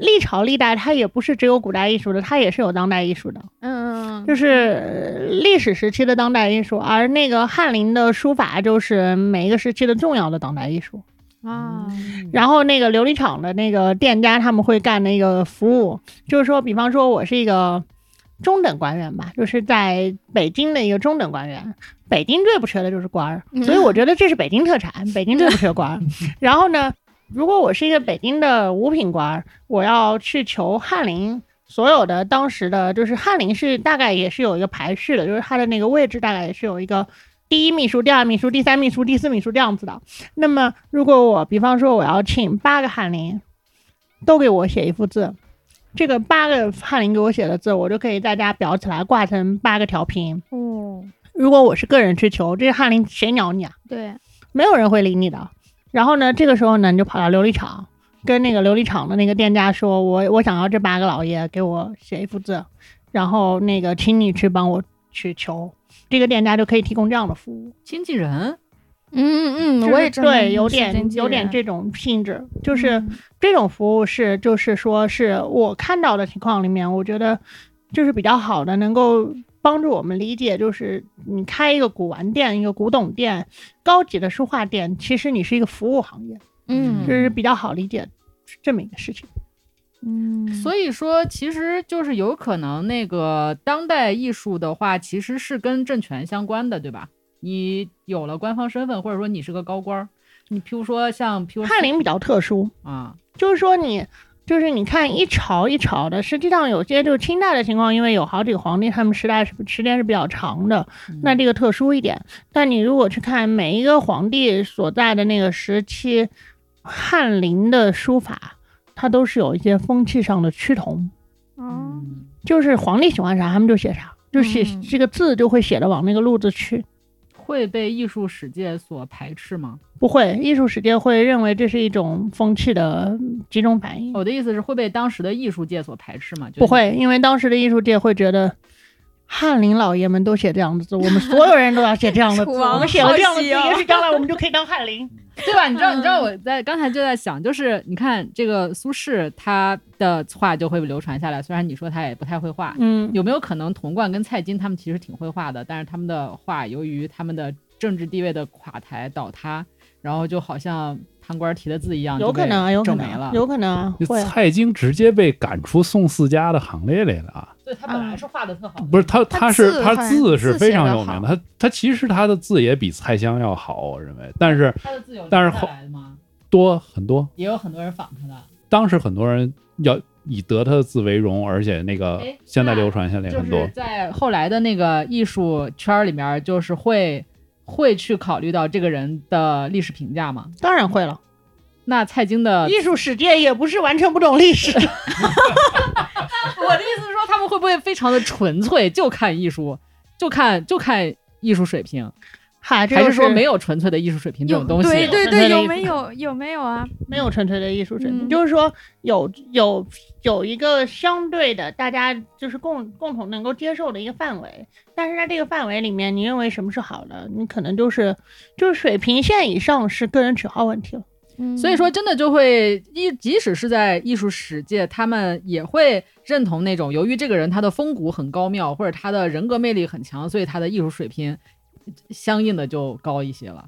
历朝历代，它也不是只有古代艺术的，它也是有当代艺术的。嗯，就是历史时期的当代艺术，而那个翰林的书法就是每一个时期的重要的当代艺术啊。然后那个琉璃厂的那个店家他们会干那个服务，就是说，比方说我是一个中等官员吧，就是在北京的一个中等官员。北京最不缺的就是官儿，所以我觉得这是北京特产。北京最不缺官儿。然后呢，如果我是一个北京的五品官儿，我要去求翰林，所有的当时的就是翰林是大概也是有一个排序的，就是他的那个位置大概也是有一个第一秘书、第二秘书、第三秘书、第四秘书这样子的。那么如果我比方说我要请八个翰林，都给我写一幅字，这个八个翰林给我写的字，我就可以在家裱起来挂成八个条屏。哦。如果我是个人去求，这翰林谁鸟你啊？对，没有人会理你的。然后呢，这个时候呢，你就跑到琉璃厂，跟那个琉璃厂的那个店家说：“我我想要这八个老爷给我写一幅字，然后那个请你去帮我去求。”这个店家就可以提供这样的服务。经纪人，嗯嗯嗯，我也对，有点有点这种性质，就是这种服务是，就是说是我看到的情况里面，我觉得就是比较好的，能够。帮助我们理解，就是你开一个古玩店、一个古董店、高级的书画店，其实你是一个服务行业，嗯，就是比较好理解这么一个事情。嗯，所以说，其实就是有可能那个当代艺术的话，其实是跟政权相关的，对吧？你有了官方身份，或者说你是个高官，你譬如说像譬如翰林比较特殊啊，就是说你。就是你看一朝一朝的，实际上有些就是清代的情况，因为有好几个皇帝，他们时代是时间是比较长的，那这个特殊一点。但你如果去看每一个皇帝所在的那个时期，翰林的书法，它都是有一些风气上的趋同。哦，就是皇帝喜欢啥，他们就写啥，就写这个字就会写的往那个路子去。会被艺术史界所排斥吗？不会，艺术史界会认为这是一种风气的集中反应。我的意思是会被当时的艺术界所排斥吗？不会，因为当时的艺术界会觉得。翰林老爷们都写这样的字，我们所有人都要写这样的字。我们写了这样的字，也许将来我们就可以当翰林，对吧？你知道，你知道我 在刚才就在想，就是你看这个苏轼他的画就会流传下来。虽然你说他也不太会画，嗯，有没有可能童贯跟蔡京他们其实挺会画的，但是他们的画由于他们的政治地位的垮台倒塌，然后就好像贪官提的字一样，有可能啊，有可能了，有可能啊。蔡京直接被赶出宋四家的行列里了。对他本来是画的特好，不是他，他是他字是非常有名的。他他其实他的字也比蔡襄要好，我认为。但是他的字有但是后来多很多，也有很多人仿他的。当时很多人要以得他的字为荣，而且那个现在流传下来很多。在后来的那个艺术圈里面，就是会会去考虑到这个人的历史评价吗？当然会了。那蔡京的艺术史界也不是完全不懂历史。我的意思是说，他们会不会非常的纯粹，就看艺术，就看就看艺术水平？还是说没有纯粹的艺术水平这种东西？对对对，有没有有没有啊？没有纯粹的艺术水平，就是说有有有一个相对的，大家就是共共同能够接受的一个范围。但是在这个范围里面，你认为什么是好的？你可能就是就是水平线以上是个人喜好问题了。所以说，真的就会一，即使是在艺术史界，他们也会认同那种，由于这个人他的风骨很高妙，或者他的人格魅力很强，所以他的艺术水平相应的就高一些了。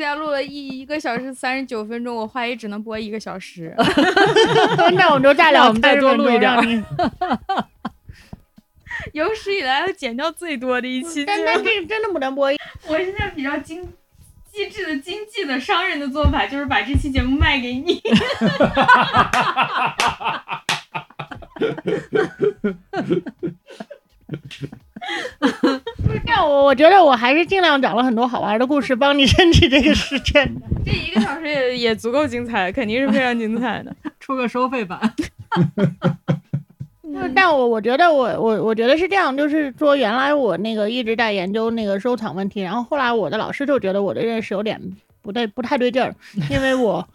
现在录了一一个小时三十九分钟，我怀疑只能播一个小时。那我们就大量再多录一点。有史以来剪掉最多的一期。但但这个真的不能播。我现在比较精机智的经济的商人的做法，就是把这期节目卖给你。但我我觉得我还是尽量找了很多好玩的故事，帮你撑起这个时间。这一个小时也也足够精彩，肯定是非常精彩的。出个收费版。但我我觉得我我我觉得是这样，就是说原来我那个一直在研究那个收藏问题，然后后来我的老师就觉得我的认识有点不对不太对劲儿，因为我。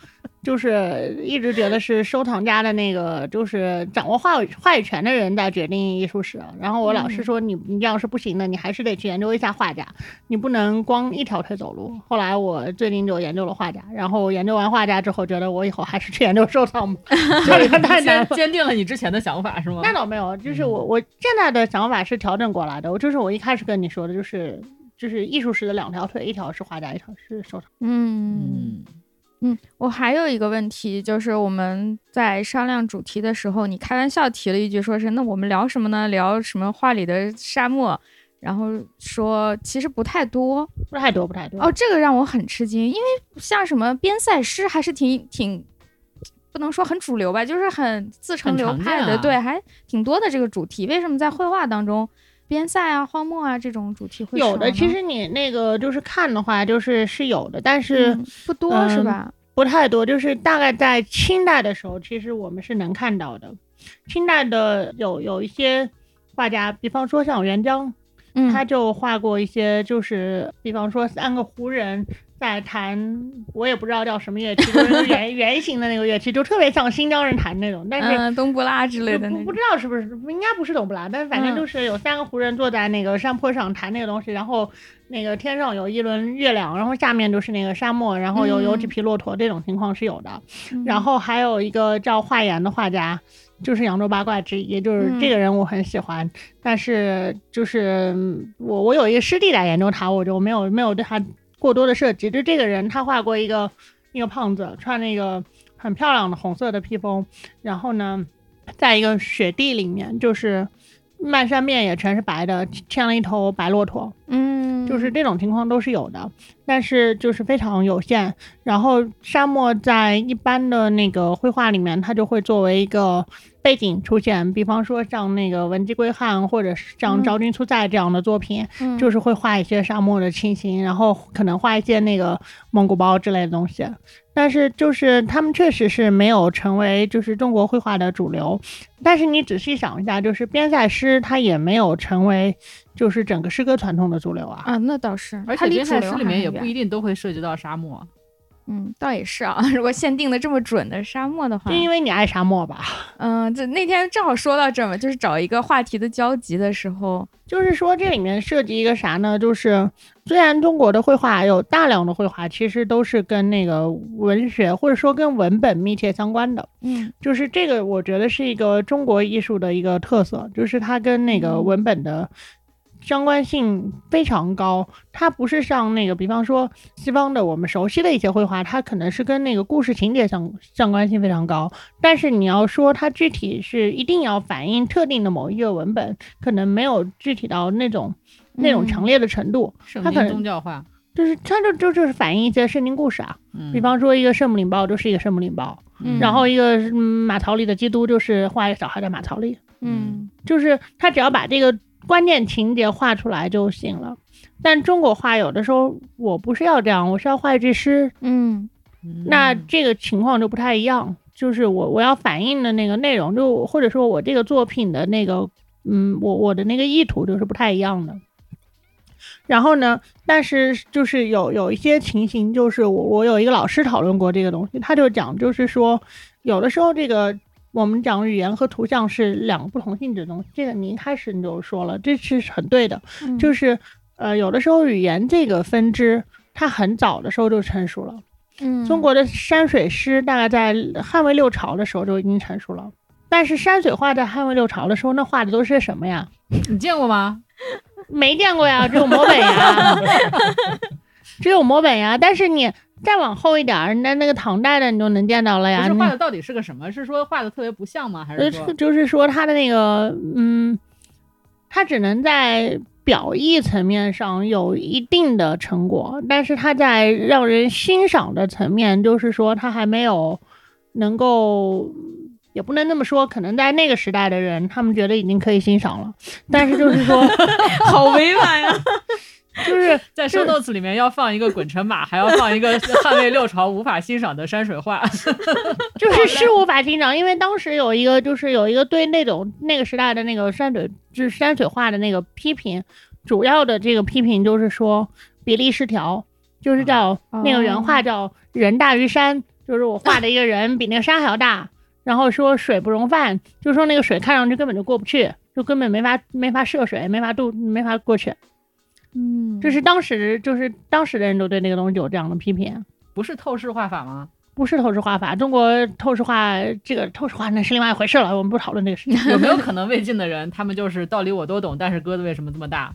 就是一直觉得是收藏家的那个，就是掌握话语话语权的人在决定艺术史。然后我老师说你你这样是不行的，你还是得去研究一下画家，你不能光一条腿走路。后来我最近就研究了画家，然后研究完画家之后，觉得我以后还是去研究收藏吧。太难，坚定了你之前的想法是吗？那倒没有，就是我我现在的想法是调整过来的。我就是我一开始跟你说的，就是就是艺术史的两条腿，一条是画家，一条是收藏。嗯。嗯，我还有一个问题，就是我们在商量主题的时候，你开玩笑提了一句，说是那我们聊什么呢？聊什么画里的沙漠？然后说其实不太多，不太多，不太多。哦，这个让我很吃惊，因为像什么边塞诗还是挺挺，不能说很主流吧，就是很自成流派的，对，还挺多的这个主题。为什么在绘画当中，边塞啊、荒漠啊这种主题会有的？其实你那个就是看的话，就是是有的，但是不多，是吧？不太多，就是大概在清代的时候，其实我们是能看到的。清代的有有一些画家，比方说像元江，他就画过一些，就是比方说三个胡人在弹，我也不知道叫什么乐器，就是 圆圆形的那个乐器，就特别像新疆人弹那种。但是冬不拉之类的不不知道是不是，应该不是冬不拉，但是反正就是有三个胡人坐在那个山坡上弹那个东西，然后那个天上有一轮月亮，然后下面就是那个沙漠，然后有有几匹骆驼，这种情况是有的。然后还有一个叫华岩的画家。就是扬州八怪之一，就是这个人我很喜欢，但是就是我我有一个师弟在研究他，我就没有没有对他过多的涉及。就这个人，他画过一个一个胖子，穿那个很漂亮的红色的披风，然后呢，在一个雪地里面，就是漫山遍野全是白的，牵了一头白骆驼，嗯，就是这种情况都是有的，但是就是非常有限。然后沙漠在一般的那个绘画里面，它就会作为一个。背景出现，比方说像那个文姬归汉，或者是像昭君出塞这样的作品，就是会画一些沙漠的情形，然后可能画一些那个蒙古包之类的东西。但是就是他们确实是没有成为就是中国绘画的主流。但是你仔细想一下，就是边塞诗它也没有成为就是整个诗歌传统的主流啊。啊，那倒是，而且边塞诗里面也不一定都会涉及到沙漠。嗯，倒也是啊。如果限定的这么准的沙漠的话，就因为你爱沙漠吧？嗯，这那天正好说到这嘛，就是找一个话题的交集的时候，就是说这里面涉及一个啥呢？就是虽然中国的绘画有大量的绘画，其实都是跟那个文学或者说跟文本密切相关的。嗯，就是这个，我觉得是一个中国艺术的一个特色，就是它跟那个文本的。相关性非常高，它不是像那个，比方说西方的我们熟悉的一些绘画，它可能是跟那个故事情节相相关性非常高。但是你要说它具体是一定要反映特定的某一个文本，可能没有具体到那种那种强烈的程度。它可能宗教化，就是它就就就是反映一些圣经故事啊。比方说一个圣母领报就是一个圣母领报，然后一个马槽里的基督就是画一个小孩在马槽里。嗯，就是他只要把这个。关键情节画出来就行了，但中国画有的时候我不是要这样，我是要画一句诗，嗯，那这个情况就不太一样，就是我我要反映的那个内容，就或者说我这个作品的那个，嗯，我我的那个意图就是不太一样的。然后呢，但是就是有有一些情形，就是我我有一个老师讨论过这个东西，他就讲，就是说有的时候这个。我们讲语言和图像是两个不同性质的东西，这个你一开始你就说了，这是很对的。就是呃，有的时候语言这个分支，它很早的时候就成熟了。嗯，中国的山水诗大概在汉魏六朝的时候就已经成熟了。但是山水画在汉魏六朝的时候，那画的都是什么呀？你见过吗？没见过呀，只有摹本呀，只有摹本呀。但是你。再往后一点儿，那那个唐代的你就能见到了呀。是画的到底是个什么？是说画的特别不像吗？还是说就是说他的那个嗯，他只能在表意层面上有一定的成果，但是他在让人欣赏的层面，就是说他还没有能够，也不能那么说。可能在那个时代的人，他们觉得已经可以欣赏了，但是就是说 好委婉呀。就是 在收 notes 里面要放一个滚成马，还要放一个汉魏六朝无法欣赏的山水画，就是是无法欣赏，因为当时有一个就是有一个对那种那个时代的那个山水就是山水画的那个批评，主要的这个批评就是说比例失调，就是叫那个原话叫人大于山，就是我画的一个人比那个山还要大，然后说水不容泛，就说那个水看上去根本就过不去，就根本没法没法涉水，没法渡，没法过去。嗯，就是当时，就是当时的人都对那个东西有这样的批评，不是透视画法吗？不是透视画法，中国透视画这个透视画那是另外一回事了，我们不讨论这个事情。有没有可能魏晋的人，他们就是道理我都懂，但是鸽子为什么这么大？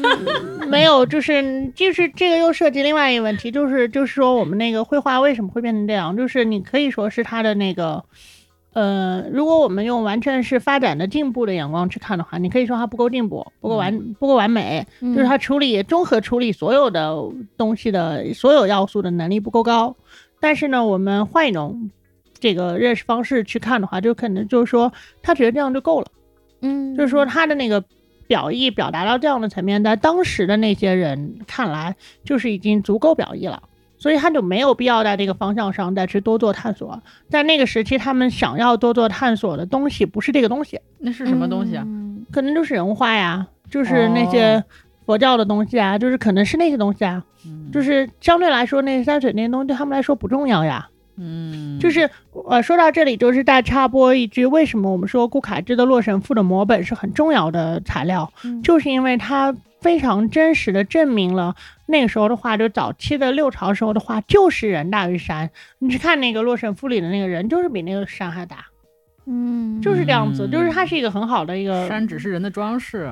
没有，就是就是这个又涉及另外一个问题，就是就是说我们那个绘画为什么会变成这样？就是你可以说是他的那个。呃，如果我们用完全是发展的进步的眼光去看的话，你可以说它不够进步，不够完，不够完美，就是它处理综合处理所有的东西的所有要素的能力不够高。但是呢，我们换一种这个认识方式去看的话，就可能就是说他觉得这样就够了，嗯，就是说他的那个表意表达到这样的层面，在当时的那些人看来，就是已经足够表意了。所以他就没有必要在这个方向上再去多做探索。在那个时期，他们想要多做探索的东西不是这个东西，那是什么东西啊？可能就是人话呀，就是那些佛教的东西啊，就是可能是那些东西啊，就是相对来说，那山水那些东西对他们来说不重要呀。嗯，就是呃，说到这里，就是再插播一句，为什么我们说顾恺之的《洛神赋》的摹本是很重要的材料，就是因为它非常真实的证明了那个时候的话，就早期的六朝时候的话，就是人大于山。你去看那个《洛神赋》里的那个人，就是比那个山还大。嗯，就是这样子，就是它是一个很好的一个山，只是人的装饰。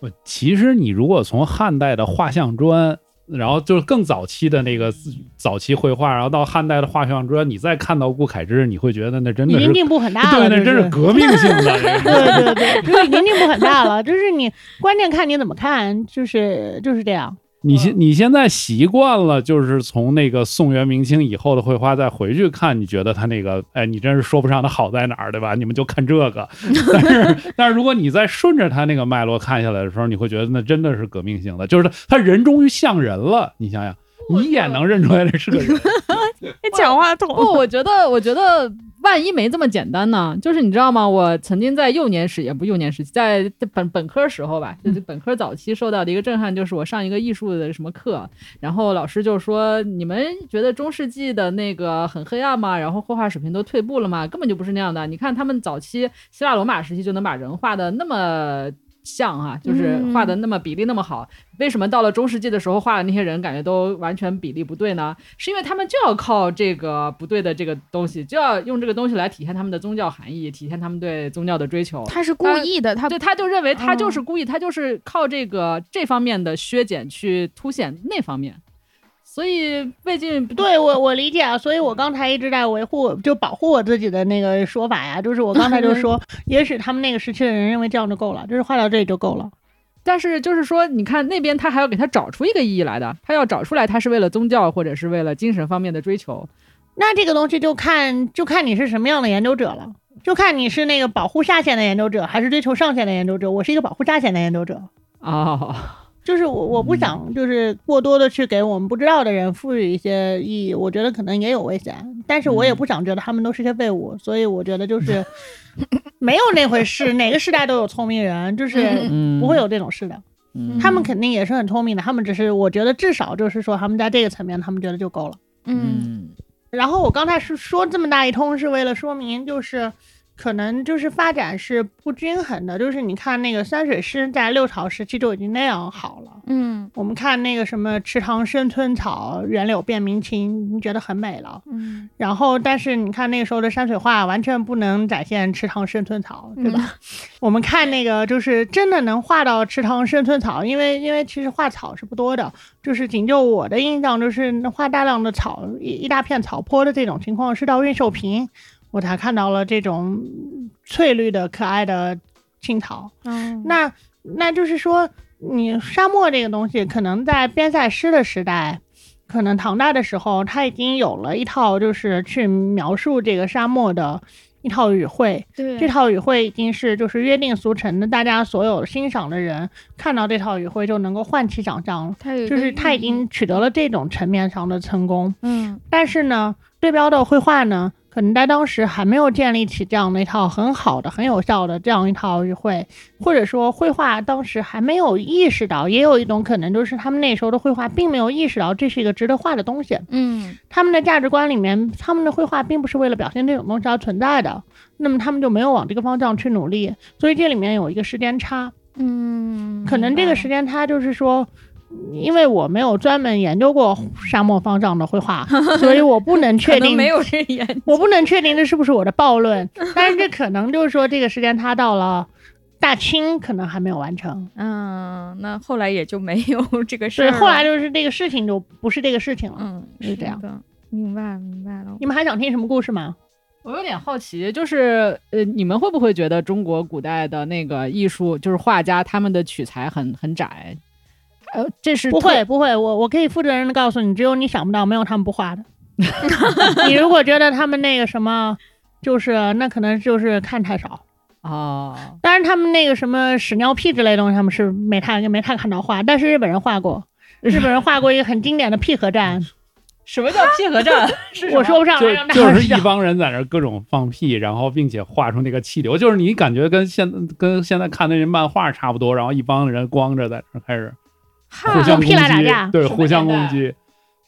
我，其实你如果从汉代的画像砖。然后就是更早期的那个早期绘画，然后到汉代的画像砖，你再看到顾恺之，你会觉得那真的是进步很大了，对，那真是革命性的。对 对对，就是已经进步很大了，就是你关键看你怎么看，就是就是这样。你现你现在习惯了，就是从那个宋元明清以后的绘画再回去看，你觉得他那个，哎，你真是说不上他好在哪儿，对吧？你们就看这个。但是但是如果你再顺着他那个脉络看下来的时候，你会觉得那真的是革命性的，就是他他人终于像人了。你想想，你一眼能认出来这是个人。讲话筒。不，我觉得我觉得。万一没这么简单呢？就是你知道吗？我曾经在幼年时，也不幼年时期，在本本科时候吧，就是本科早期受到的一个震撼，就是我上一个艺术的什么课，然后老师就说：“你们觉得中世纪的那个很黑暗吗？然后绘画水平都退步了吗？根本就不是那样的。你看他们早期希腊罗马时期就能把人画的那么。”像哈，就是画的那么比例那么好，为什么到了中世纪的时候画的那些人感觉都完全比例不对呢？是因为他们就要靠这个不对的这个东西，就要用这个东西来体现他们的宗教含义，体现他们对宗教的追求。他是故意的，他对他就认为他就是故意，他就是靠这个这方面的削减去凸显那方面。所以魏晋对我我理解啊，所以我刚才一直在维护就保护我自己的那个说法呀，就是我刚才就说，也许他们那个时期的人认为这样就够了，就是画到这里就够了。但是就是说，你看那边他还要给他找出一个意义来的，他要找出来他是为了宗教或者是为了精神方面的追求。那这个东西就看就看你是什么样的研究者了，就看你是那个保护下限的研究者，还是追求上限的研究者。我是一个保护下限的研究者啊。就是我我不想就是过多的去给我们不知道的人赋予一些意义，我觉得可能也有危险，但是我也不想觉得他们都是些废物，所以我觉得就是 没有那回事，哪个时代都有聪明人，就是不会有这种事的，他们肯定也是很聪明的，他们只是我觉得至少就是说他们在这个层面他们觉得就够了，嗯，然后我刚才是说这么大一通是为了说明就是。可能就是发展是不均衡的，就是你看那个山水诗在六朝时期就已经那样好了，嗯，我们看那个什么池塘生春草，园柳变明清，你觉得很美了，嗯，然后但是你看那个时候的山水画完全不能展现池塘生春草，对吧？我们看那个就是真的能画到池塘生春草，因为因为其实画草是不多的，就是仅就我的印象就是画大量的草一一大片草坡的这种情况是到运寿坪。我才看到了这种翠绿的可爱的青草，嗯，那那就是说，你沙漠这个东西，可能在边塞诗的时代，可能唐代的时候，它已经有了一套，就是去描述这个沙漠的一套语汇。对，这套语汇已经是就是约定俗成的，大家所有欣赏的人看到这套语汇就能够唤起想象了。就是他已经取得了这种层面上的成功。嗯，但是呢，对标的绘画呢？可能在当时还没有建立起这样的一套很好的、很有效的这样一套语汇，或者说绘画当时还没有意识到，也有一种可能就是他们那时候的绘画并没有意识到这是一个值得画的东西。嗯，他们的价值观里面，他们的绘画并不是为了表现这种东西而存在的，那么他们就没有往这个方向去努力。所以这里面有一个时间差。嗯，可能这个时间差就是说。因为我没有专门研究过沙漠方丈的绘画，所以我不能确定没有人研，我不能确定这是不是我的暴论。但是这可能就是说，这个时间他到了大清，可能还没有完成。嗯，那后来也就没有这个事儿。对，后来就是这个事情就不是这个事情了。嗯，是这样的。明白，明白了。你们还想听什么故事吗？我有点好奇，就是呃，你们会不会觉得中国古代的那个艺术，就是画家他们的取材很很窄？呃，这是不会不会，我我可以负责任的告诉你，只有你想不到，没有他们不画的。你如果觉得他们那个什么，就是那可能就是看太少啊。当然，他们那个什么屎尿屁之类东西，他们是没太没太看到画。但是日本人画过，日本人画过一个很经典的屁核战。什么叫屁核战？我说不上来。就就是一帮人在那各种放屁，然后并且画出那个气流，就是你感觉跟现跟现在看那些漫画差不多，然后一帮人光着在那开始。互相劈来打架，对，互相攻击。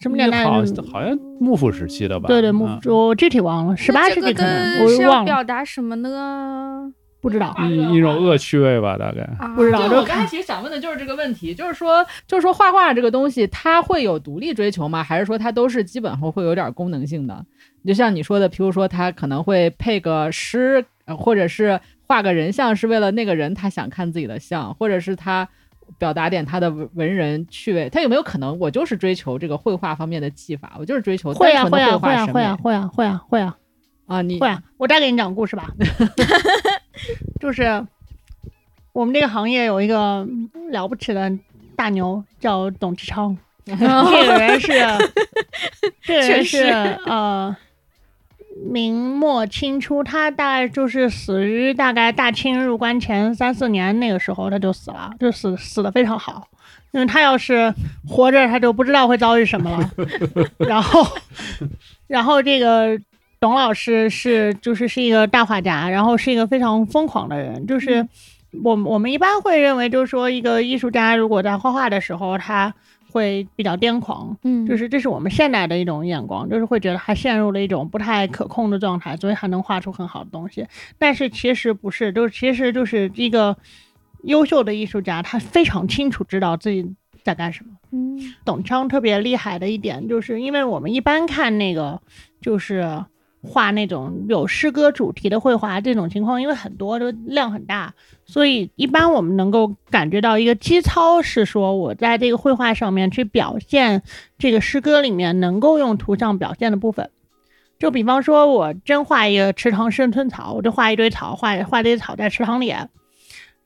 什么年代？好，好像幕府时期的吧？对对，幕府，我具体忘了，十八世纪可能，我忘了。表达什么呢？不知道，一一种恶趣味吧，大概。不知道。我刚才其实想问的就是这个问题，就是说，就是说，画画这个东西，它会有独立追求吗？还是说它都是基本上会有点功能性的？就像你说的，譬如说，他可能会配个诗，或者是画个人像，是为了那个人他想看自己的像，或者是他。表达点他的文人趣味，他有没有可能？我就是追求这个绘画方面的技法，我就是追求会啊会啊会啊会啊会啊会啊会啊啊！你会啊！我再给你讲故事吧，就是我们这个行业有一个了不起的大牛叫董志超，这个人是，这个人是呃。明末清初，他大概就是死于大概大清入关前三四年那个时候，他就死了，就死死的非常好。因为他要是活着，他就不知道会遭遇什么了。然后，然后这个董老师是就是是一个大画家，然后是一个非常疯狂的人。就是我我们一般会认为，就是说一个艺术家如果在画画的时候，他。会比较癫狂，嗯，就是这是我们现代的一种眼光，就是会觉得他陷入了一种不太可控的状态，所以还能画出很好的东西。但是其实不是，就是其实就是一个优秀的艺术家，他非常清楚知道自己在干什么。嗯，董昌特别厉害的一点，就是因为我们一般看那个就是。画那种有诗歌主题的绘画，这种情况因为很多，都量很大，所以一般我们能够感觉到一个基操是说，我在这个绘画上面去表现这个诗歌里面能够用图像表现的部分。就比方说，我真画一个池塘生春草，我就画一堆草，画画这些草在池塘里。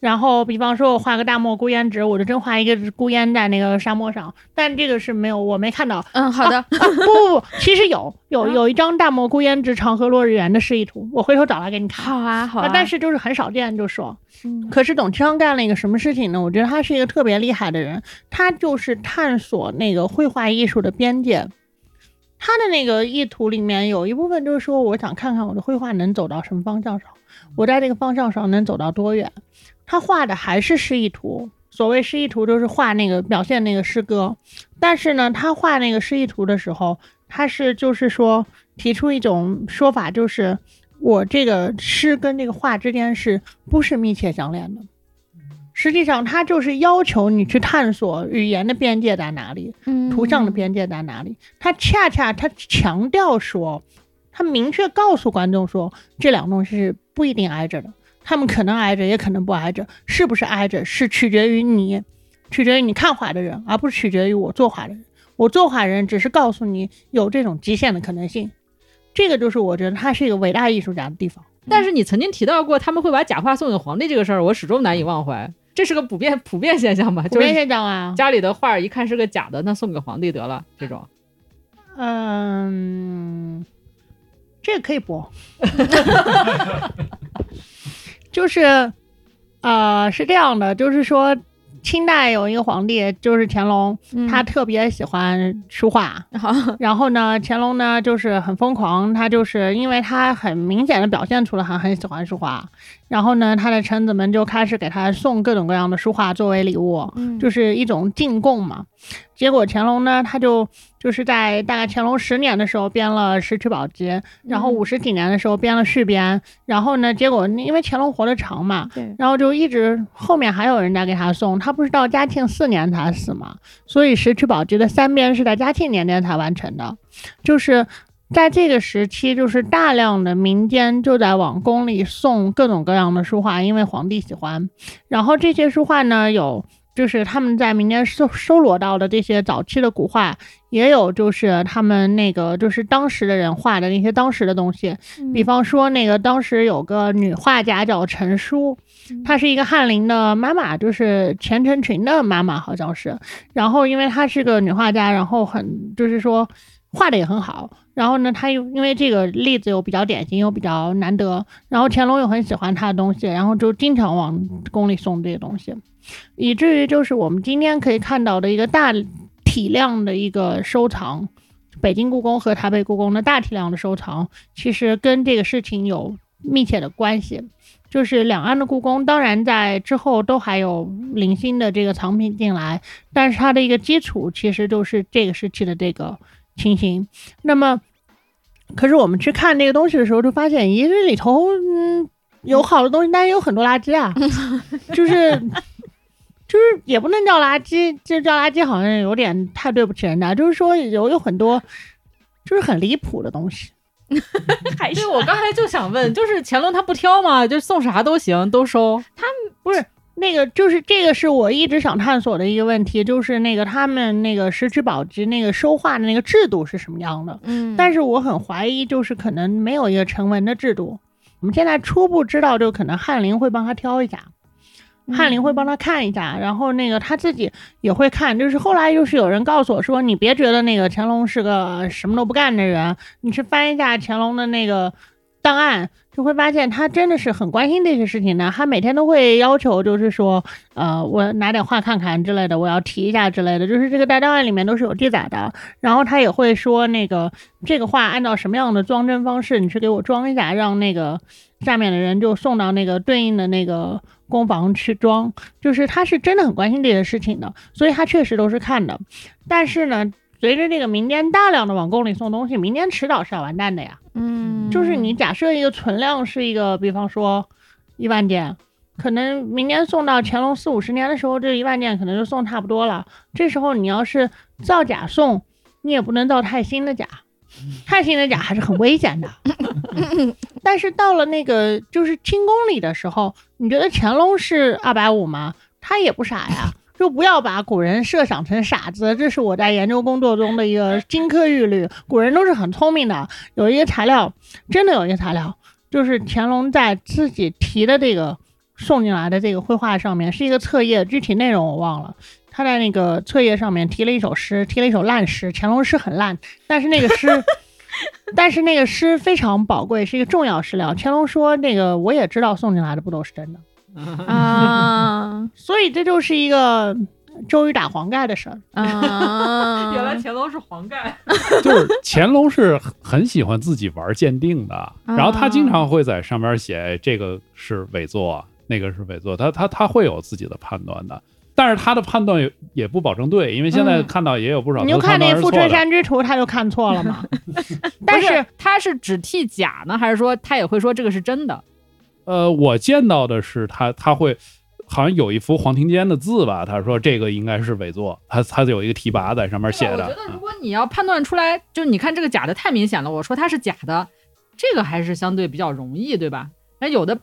然后，比方说，我画个大漠孤烟直，我就真画一个孤烟在那个沙漠上。但这个是没有，我没看到。嗯，好的。不不不，其实有有有一张大漠孤烟直，长河落日圆的示意图，我回头找来给你看。好啊，好啊。但是就是很少见，就说。嗯。可是董其昌干了一个什么事情呢？我觉得他是一个特别厉害的人，他就是探索那个绘画艺术的边界。他的那个意图里面有一部分就是说，我想看看我的绘画能走到什么方向上，我在这个方向上能走到多远。他画的还是示意图，所谓示意图就是画那个表现那个诗歌，但是呢，他画那个示意图的时候，他是就是说提出一种说法，就是我这个诗跟这个画之间是不是密切相连的？实际上，他就是要求你去探索语言的边界在哪里，图像的边界在哪里。他恰恰他强调说，他明确告诉观众说，这两个东西是不一定挨着的。他们可能挨着，也可能不挨着，是不是挨着，是取决于你，取决于你看画的人，而不是取决于我作画的人。我作画人只是告诉你有这种极限的可能性，这个就是我觉得他是一个伟大艺术家的地方。但是你曾经提到过他们会把假画送给皇帝这个事儿，我始终难以忘怀。这是个普遍普遍现象吧？普遍现象啊！家里的画一看是个假的，那送给皇帝得了。这种，嗯，这个可以播。就是，呃，是这样的，就是说，清代有一个皇帝，就是乾隆，他特别喜欢书画。然后呢，乾隆呢就是很疯狂，他就是因为他很明显的表现出了他很喜欢书画。然后呢，他的臣子们就开始给他送各种各样的书画作为礼物，就是一种进贡嘛。结果乾隆呢，他就就是在大概乾隆十年的时候编了《石渠宝笈》，然后五十几年的时候编了续编。然后呢，结果因为乾隆活得长嘛，然后就一直后面还有人在给他送。他不是到嘉庆四年才死嘛，所以《石渠宝笈》的三编是在嘉庆年间才完成的，就是。在这个时期，就是大量的民间就在往宫里送各种各样的书画，因为皇帝喜欢。然后这些书画呢，有就是他们在民间收收罗到的这些早期的古画，也有就是他们那个就是当时的人画的那些当时的东西。比方说，那个当时有个女画家叫陈淑，她是一个翰林的妈妈，就是钱承群的妈妈，好像是。然后因为她是个女画家，然后很就是说。画的也很好，然后呢，他又因为这个例子又比较典型，又比较难得，然后乾隆又很喜欢他的东西，然后就经常往宫里送这些东西，以至于就是我们今天可以看到的一个大体量的一个收藏，北京故宫和台北故宫的大体量的收藏，其实跟这个事情有密切的关系。就是两岸的故宫，当然在之后都还有零星的这个藏品进来，但是它的一个基础其实就是这个时期的这个情形。那么，可是我们去看那个东西的时候，就发现，咦，这里头嗯有好的东西，但是有很多垃圾啊，就是就是也不能叫垃圾，这叫垃圾好像有点太对不起人家，就是说有有很多就是很离谱的东西。还是我刚才就想问，就是乾隆他不挑吗？就送啥都行，都收。他不是那个，就是这个是我一直想探索的一个问题，就是那个他们那个石渠宝笈那个收画的那个制度是什么样的？嗯，但是我很怀疑，就是可能没有一个成文的制度。我们现在初步知道，就可能翰林会帮他挑一下。翰林会帮他看一下，然后那个他自己也会看。就是后来就是有人告诉我说，你别觉得那个乾隆是个什么都不干的人，你去翻一下乾隆的那个档案，就会发现他真的是很关心这些事情的。他每天都会要求，就是说，呃，我拿点画看看之类的，我要提一下之类的，就是这个大档案里面都是有记载的。然后他也会说，那个这个画按照什么样的装帧方式，你去给我装一下，让那个下面的人就送到那个对应的那个。工房去装，就是他是真的很关心这些事情的，所以他确实都是看的。但是呢，随着这个民间大量的往宫里送东西，民间迟早是要完蛋的呀。嗯，就是你假设一个存量是一个，比方说一万件，可能明年送到乾隆四五十年的时候，这一万件可能就送差不多了。这时候你要是造假送，你也不能造太新的假。太新的假还是很危险的，但是到了那个就是清宫里的时候，你觉得乾隆是二百五吗？他也不傻呀，就不要把古人设想成傻子。这是我在研究工作中的一个金科玉律，古人都是很聪明的。有一个材料，真的有一个材料，就是乾隆在自己提的这个送进来的这个绘画上面是一个册页，具体内容我忘了。他在那个册页上面提了一首诗，提了一首烂诗。乾隆诗很烂，但是那个诗，但是那个诗非常宝贵，是一个重要史料。乾隆说：“那个我也知道送进来的不都是真的 啊，所以这就是一个周瑜打黄盖的事儿啊。原来乾隆是黄盖，就是乾隆是很喜欢自己玩鉴定的，然后他经常会在上面写这个是伪作，那个是伪作，他他他会有自己的判断的。”但是他的判断也也不保证对，因为现在看到也有不少。你就看那《富春山居图》，他就看错了嘛。但是他是只替假呢，还是说他也会说这个是真的？呃，我见到的是他他会好像有一幅黄庭坚的字吧，他说这个应该是伪作，他他有一个提拔在上面写的。我觉得如果你要判断出来，就你看这个假的太明显了，我说它是假的，这个还是相对比较容易，对吧？那有的。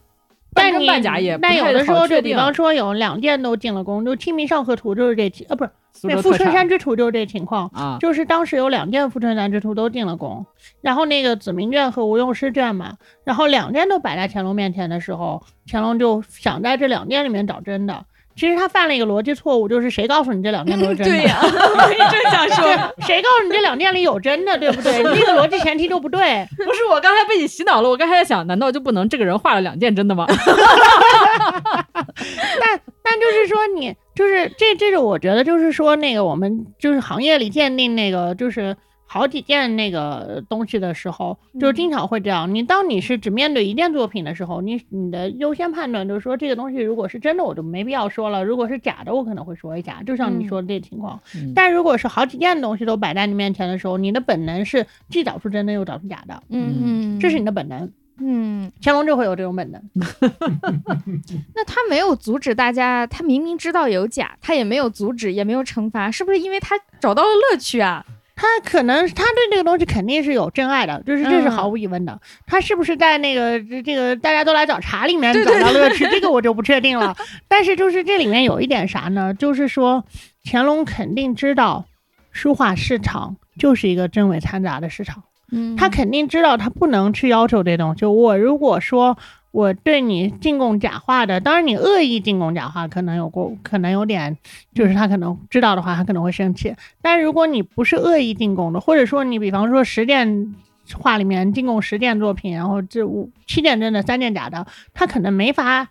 半真半假也，但有的时候就比方说有两件都进了宫，就《清明上河图》就是这，呃，不是那《富春山居图》就是这情况啊，就是当时有两件《富春山居图》都进了宫，然后那个子明卷和吴用师卷嘛，然后两件都摆在乾隆面前的时候，乾隆就想在这两件里面找真的。其实他犯了一个逻辑错误，就是谁告诉你这两件都是真的？对呀，我正想说，谁告诉你这两件里有真的，对不对？这个逻辑前提就不对。不是我刚才被你洗脑了，我刚才在想，难道就不能这个人画了两件真的吗？但但就是说，你就是这这是，我觉得就是说，那个我们就是行业里鉴定那个就是。好几件那个东西的时候，就经常会这样。你当你是只面对一件作品的时候，你你的优先判断就是说，这个东西如果是真的，我就没必要说了；如果是假的，我可能会说一下。就像你说的这情况。但如果是好几件东西都摆在你面前的时候，你的本能是既找出真的又找出假的。嗯嗯，这是你的本能。嗯，乾隆就会有这种本能。那他没有阻止大家，他明明知道有假，他也没有阻止，也没有惩罚，是不是因为他找到了乐趣啊？他可能他对这个东西肯定是有真爱的，就是这是毫无疑问的。他是不是在那个这个大家都来找茬里面找到乐趣？这个我就不确定了。但是就是这里面有一点啥呢？就是说乾隆肯定知道书画市场就是一个真伪掺杂的市场，嗯，他肯定知道他不能去要求这东西。就我如果说。我对你进贡假话的，当然你恶意进贡假话可能有过，可能有点，就是他可能知道的话，他可能会生气。但如果你不是恶意进贡的，或者说你比方说十件画里面进贡十件作品，然后这五七件真的，三件假的，他可能没法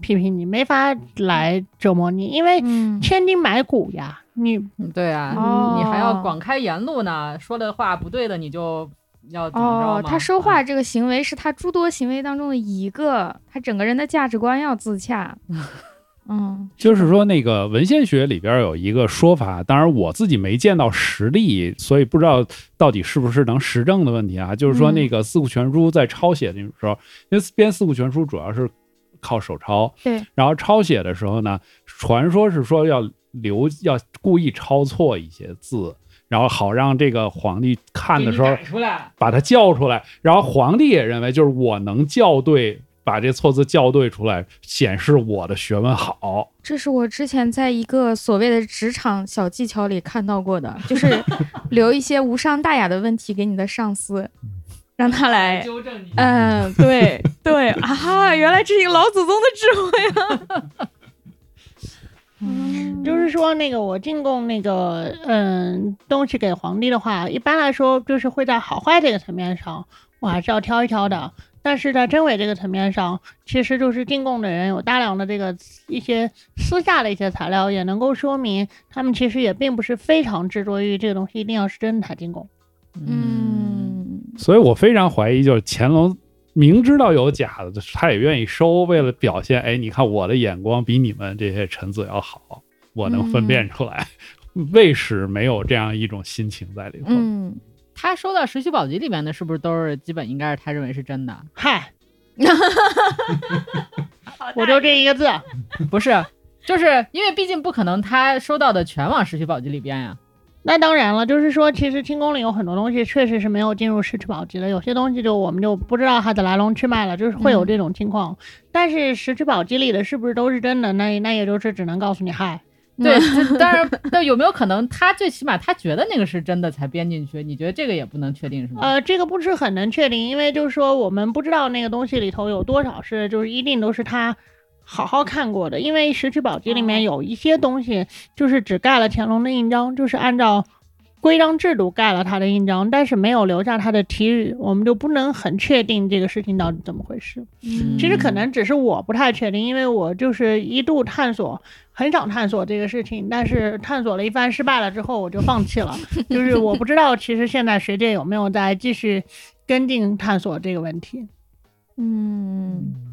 批评你，没法来折磨你，因为千金买骨呀，你对啊，你还要广开言路呢，说的话不对的你就。要哦，他说？话这个行为是他诸多行为当中的一个，他整个人的价值观要自洽。嗯，就是说那个文献学里边有一个说法，当然我自己没见到实例，所以不知道到底是不是能实证的问题啊。就是说那个《四库全书》在抄写的时候，因为编《四库全书》主要是靠手抄，对，然后抄写的时候呢，传说是说要留要故意抄错一些字，然后好让这个皇帝看的时候把他叫出来，然后皇帝也认为就是我能校对。把这错字校对出来，显示我的学问好。这是我之前在一个所谓的职场小技巧里看到过的，就是留一些无伤大雅的问题给你的上司，让他来纠正你。嗯，对对啊，原来这是老祖宗的智慧啊。嗯，就是说那个我进贡那个嗯东西给皇帝的话，一般来说就是会在好坏这个层面上，我还是要挑一挑的。但是在真伪这个层面上，其实就是进贡的人有大量的这个一些私下的一些材料，也能够说明他们其实也并不是非常执着于这个东西一定要是真的才进贡。嗯，所以我非常怀疑，就是乾隆明知道有假的，他也愿意收，为了表现，哎，你看我的眼光比你们这些臣子要好，我能分辨出来。卫史没有这样一种心情在里头。嗯。他收到《石渠宝笈》里面的是不是都是基本应该是他认为是真的？嗨，我就这一个字，不是，就是因为毕竟不可能他收到的全往《石渠宝笈》里边呀。那当然了，就是说其实清宫里有很多东西确实是没有进入《石渠宝笈》的，有些东西就我们就不知道它的来龙去脉了，就是会有这种情况。但是《石渠宝笈》里的是不是都是真的？那那也就是只能告诉你嗨。对，当然，那有没有可能他最起码他觉得那个是真的才编进去？你觉得这个也不能确定是吗？呃，这个不是很能确定，因为就是说我们不知道那个东西里头有多少是就是一定都是他好好看过的，因为《石渠宝笈》里面有一些东西就是只盖了乾隆的印章，就是按照。规章制度盖了他的印章，但是没有留下他的题语，我们就不能很确定这个事情到底怎么回事。嗯，其实可能只是我不太确定，因为我就是一度探索，很想探索这个事情，但是探索了一番失败了之后，我就放弃了。就是我不知道，其实现在学界有没有在继续跟进探索这个问题。嗯。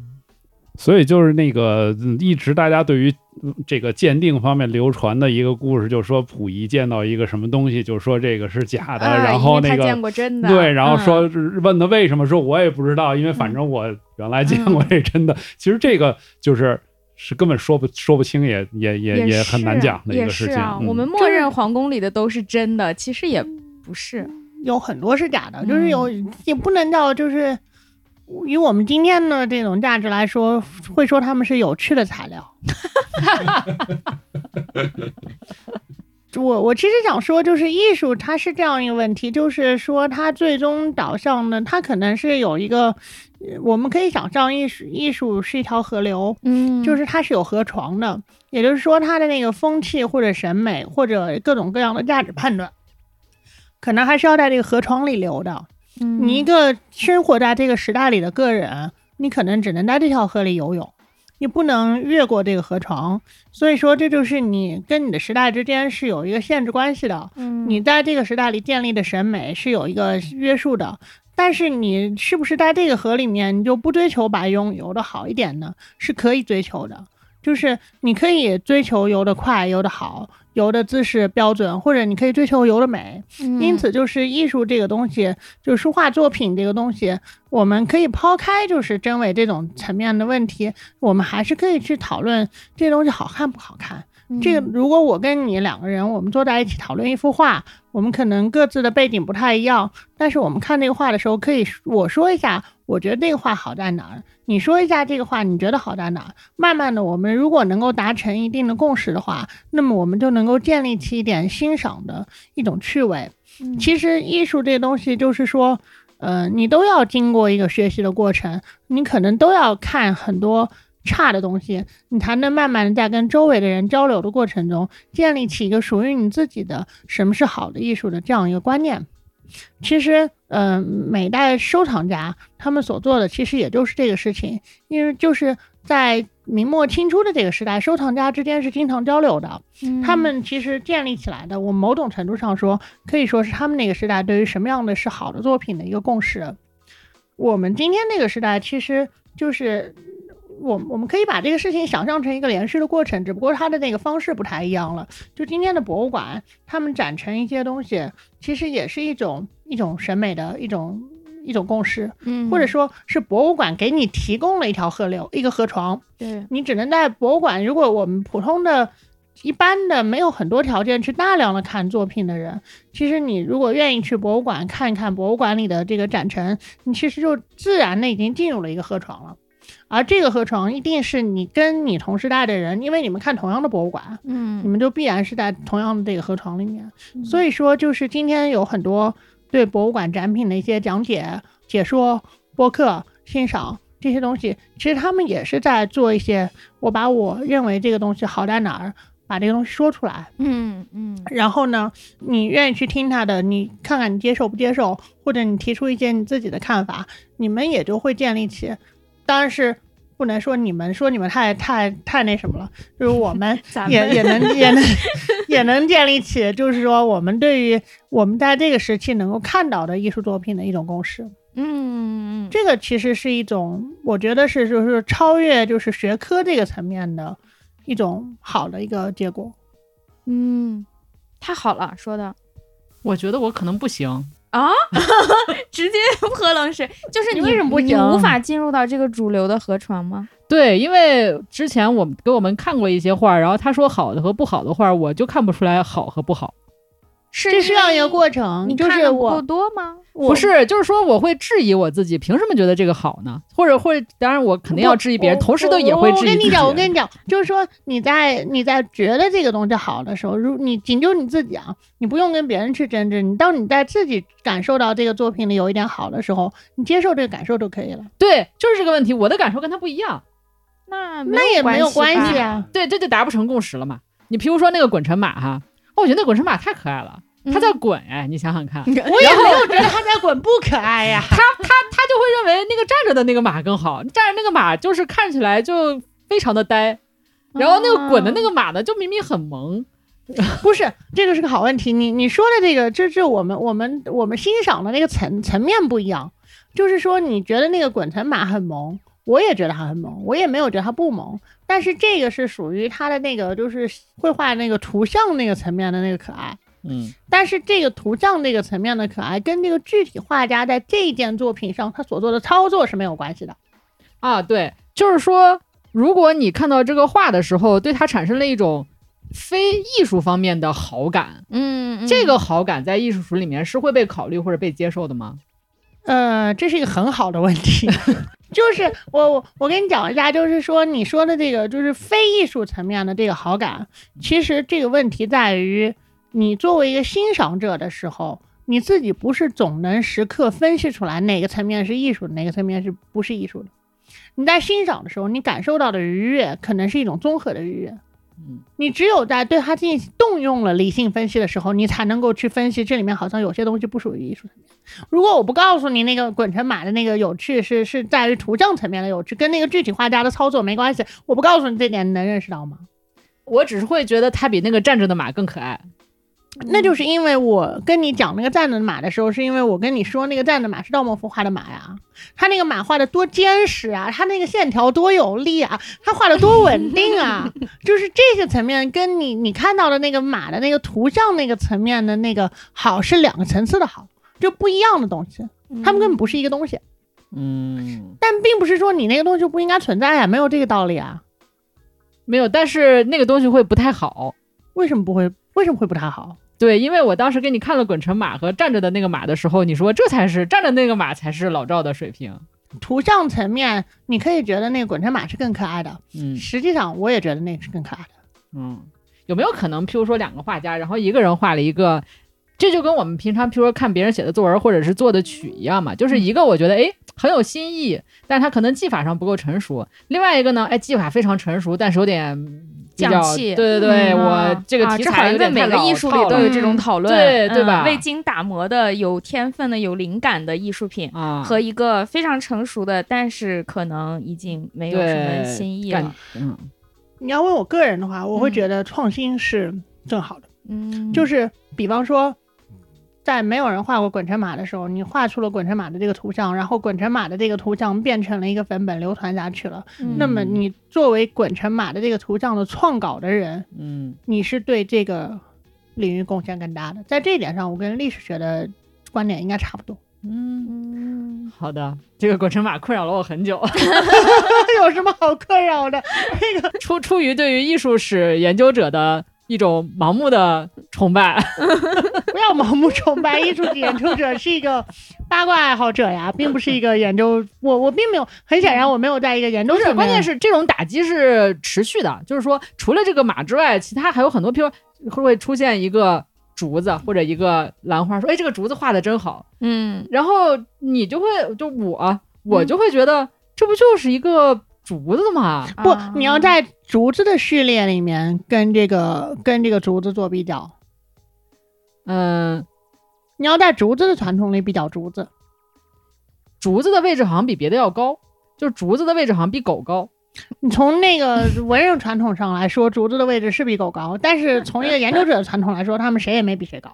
所以就是那个一直大家对于这个鉴定方面流传的一个故事，就是说溥仪见到一个什么东西，就是说这个是假的，然后那个见过真的，对，然后说问他为什么，说我也不知道，因为反正我原来见过这真的。其实这个就是是根本说不说不清，也也也也很难讲的一个事情。我们默认皇宫里的都是真的，其实也不是，有很多是假的，就是有也不能叫就是。以我们今天的这种价值来说，会说他们是有趣的材料。我我其实想说，就是艺术它是这样一个问题，就是说它最终导向呢，它可能是有一个，我们可以想象艺术艺术是一条河流，嗯，就是它是有河床的，也就是说它的那个风气或者审美或者各种各样的价值判断，可能还是要在这个河床里流的。你一个生活在这个时代里的个人，你可能只能在这条河里游泳，你不能越过这个河床。所以说，这就是你跟你的时代之间是有一个限制关系的。嗯，你在这个时代里建立的审美是有一个约束的。但是你是不是在这个河里面，你就不追求把泳游的好一点呢？是可以追求的，就是你可以追求游得快、游得好。游的姿势标准，或者你可以追求游的美，因此就是艺术这个东西，就是书画作品这个东西，我们可以抛开就是真伪这种层面的问题，我们还是可以去讨论这东西好看不好看。这个如果我跟你两个人，我们坐在一起讨论一幅画，我们可能各自的背景不太一样，但是我们看那个画的时候，可以我说一下，我觉得这个画好在哪儿。你说一下这个画，你觉得好在哪儿？慢慢的，我们如果能够达成一定的共识的话，那么我们就能够建立起一点欣赏的一种趣味。其实艺术这东西就是说，呃，你都要经过一个学习的过程，你可能都要看很多差的东西，你才能慢慢的在跟周围的人交流的过程中，建立起一个属于你自己的什么是好的艺术的这样一个观念。其实，嗯，每代收藏家他们所做的其实也就是这个事情，因为就是在明末清初的这个时代，收藏家之间是经常交流的。他们其实建立起来的，我某种程度上说，可以说是他们那个时代对于什么样的是好的作品的一个共识。我们今天那个时代，其实就是我我们可以把这个事情想象成一个连续的过程，只不过它的那个方式不太一样了。就今天的博物馆，他们展陈一些东西，其实也是一种一种审美的一种。一种共识，嗯，或者说是博物馆给你提供了一条河流，一个河床，对你只能在博物馆。如果我们普通的、一般的没有很多条件去大量的看作品的人，其实你如果愿意去博物馆看一看博物馆里的这个展陈，你其实就自然的已经进入了一个河床了。而这个河床一定是你跟你同时代的人，因为你们看同样的博物馆，嗯，你们就必然是在同样的这个河床里面。所以说，就是今天有很多。对博物馆展品的一些讲解、解说、播客、欣赏这些东西，其实他们也是在做一些，我把我认为这个东西好在哪儿，把这个东西说出来。嗯嗯。然后呢，你愿意去听他的，你看看你接受不接受，或者你提出一些你自己的看法，你们也就会建立起。当然是。不能说你们说你们太太太那什么了，就是我们 也也能也能 也能建立起，就是说我们对于我们在这个时期能够看到的艺术作品的一种共识。嗯，这个其实是一种，我觉得是就是超越就是学科这个层面的一种好的一个结果。嗯，太好了，说的，我觉得我可能不行。啊，直接 喝冷水，就是你为什么不你无法进入到这个主流的河床吗？对，因为之前我们给我们看过一些画，然后他说好的和不好的画，我就看不出来好和不好。是这是要一个过程，你看的不够多吗？不是，就是说我会质疑我自己，凭什么觉得这个好呢？或者会，当然我肯定要质疑别人，同时都也会质疑我跟你讲，我跟你讲，就是说你在你在觉得这个东西好的时候，如你仅就你自己啊，你不用跟别人去争执，你当你在自己感受到这个作品里有一点好的时候，你接受这个感受就可以了。对，就是这个问题，我的感受跟他不一样，那那也没有关系啊。对，这就达不成共识了嘛。你譬如说那个滚尘马哈，我觉得那滚石马太可爱了。他在滚哎，你想想看，我也没有 觉得他在滚不可爱呀。他他他就会认为那个站着的那个马更好，站着那个马就是看起来就非常的呆，然后那个滚的那个马呢，就明明很萌。不是，这个是个好问题。你你说的这个，这这我们我们我们欣赏的那个层层面不一样。就是说，你觉得那个滚层马很萌，我也觉得他很萌，我也没有觉得他不萌。但是这个是属于他的那个就是绘画那个图像那个层面的那个可爱。嗯，但是这个图像那个层面的可爱，跟这个具体画家在这一件作品上他所做的操作是没有关系的。啊，对，就是说，如果你看到这个画的时候，对他产生了一种非艺术方面的好感，嗯，这个好感在艺术史里面是会被考虑或者被接受的吗？呃，这是一个很好的问题。就是我我我跟你讲一下，就是说你说的这个就是非艺术层面的这个好感，其实这个问题在于。你作为一个欣赏者的时候，你自己不是总能时刻分析出来哪个层面是艺术，哪个层面是不是艺术的。你在欣赏的时候，你感受到的愉悦可能是一种综合的愉悦。你只有在对它进行动用了理性分析的时候，你才能够去分析这里面好像有些东西不属于艺术层面。如果我不告诉你那个滚成马的那个有趣是是在于图像层面的有趣，跟那个具体画家的操作没关系，我不告诉你这点，你能认识到吗？我只是会觉得它比那个站着的马更可爱。那就是因为我跟你讲那个站的马的时候，是因为我跟你说那个站的马是赵孟頫画的马呀，他那个马画的多坚实啊，他那个线条多有力啊，他画的多稳定啊，就是这个层面跟你你看到的那个马的那个图像那个层面的那个好是两个层次的好，就不一样的东西，他们根本不是一个东西。嗯，但并不是说你那个东西不应该存在啊，没有这个道理啊，没有，但是那个东西会不太好，为什么不会？为什么会不太好？对，因为我当时给你看了滚成马和站着的那个马的时候，你说这才是站着那个马才是老赵的水平。图像层面，你可以觉得那个滚成马是更可爱的，嗯，实际上我也觉得那个是更可爱的。嗯，有没有可能，譬如说两个画家，然后一个人画了一个，这就跟我们平常譬如说看别人写的作文或者是做的曲一样嘛，就是一个我觉得哎很有新意，但他可能技法上不够成熟；另外一个呢，哎技法非常成熟，但是有点。匠气。对对对，我这个题材在每个艺术里都有这种讨论，对对吧？未经打磨的、有天分的、有灵感的艺术品啊，和一个非常成熟的，但是可能已经没有什么新意了。嗯，你要问我个人的话，我会觉得创新是更好的。嗯，就是比方说。在没有人画过滚尘马的时候，你画出了滚尘马的这个图像，然后滚尘马的这个图像变成了一个粉本流传下去了。那么你作为滚尘马的这个图像的创稿的人，嗯，你是对这个领域贡献更大的。在这一点上，我跟历史学的观点应该差不多。嗯，好的，这个滚尘马困扰了我很久。有什么好困扰的？那个出出于对于艺术史研究者的。一种盲目的崇拜，不要盲目崇拜艺术研究者是一个八卦爱好者呀，并不是一个研究。我我并没有，很显然我没有在一个研究。是，关键是这种打击是持续的，就是说除了这个马之外，其他还有很多，譬如会不会出现一个竹子或者一个兰花，说哎这个竹子画的真好，嗯，然后你就会就我我就会觉得这不就是一个。竹子嘛，不，你要在竹子的序列里面跟这个跟这个竹子做比较，嗯，你要在竹子的传统里比较竹子，竹子的位置好像比别的要高，就是竹子的位置好像比狗高。你从那个文人传统上来说，竹子的位置是比狗高，但是从一个研究者的传统来说，他们谁也没比谁高。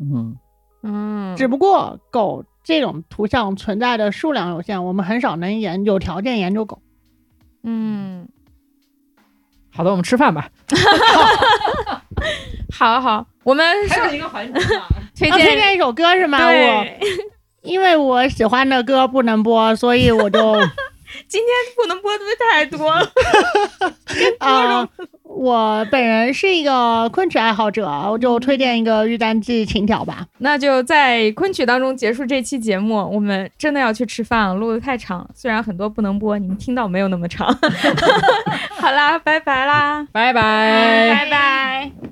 嗯嗯，只不过狗这种图像存在的数量有限，我们很少能研有条件研究狗。嗯，好的，我们吃饭吧。好好，我们还有一个环节，推荐推荐一首歌是吗？我因为我喜欢的歌不能播，所以我就。今天不能播的太多了 啊！我本人是一个昆曲爱好者，我就推荐一个《玉簪记·情调》吧。那就在昆曲当中结束这期节目。我们真的要去吃饭了，录的太长，虽然很多不能播，你们听到没有那么长。好啦，拜拜啦，拜拜，拜拜。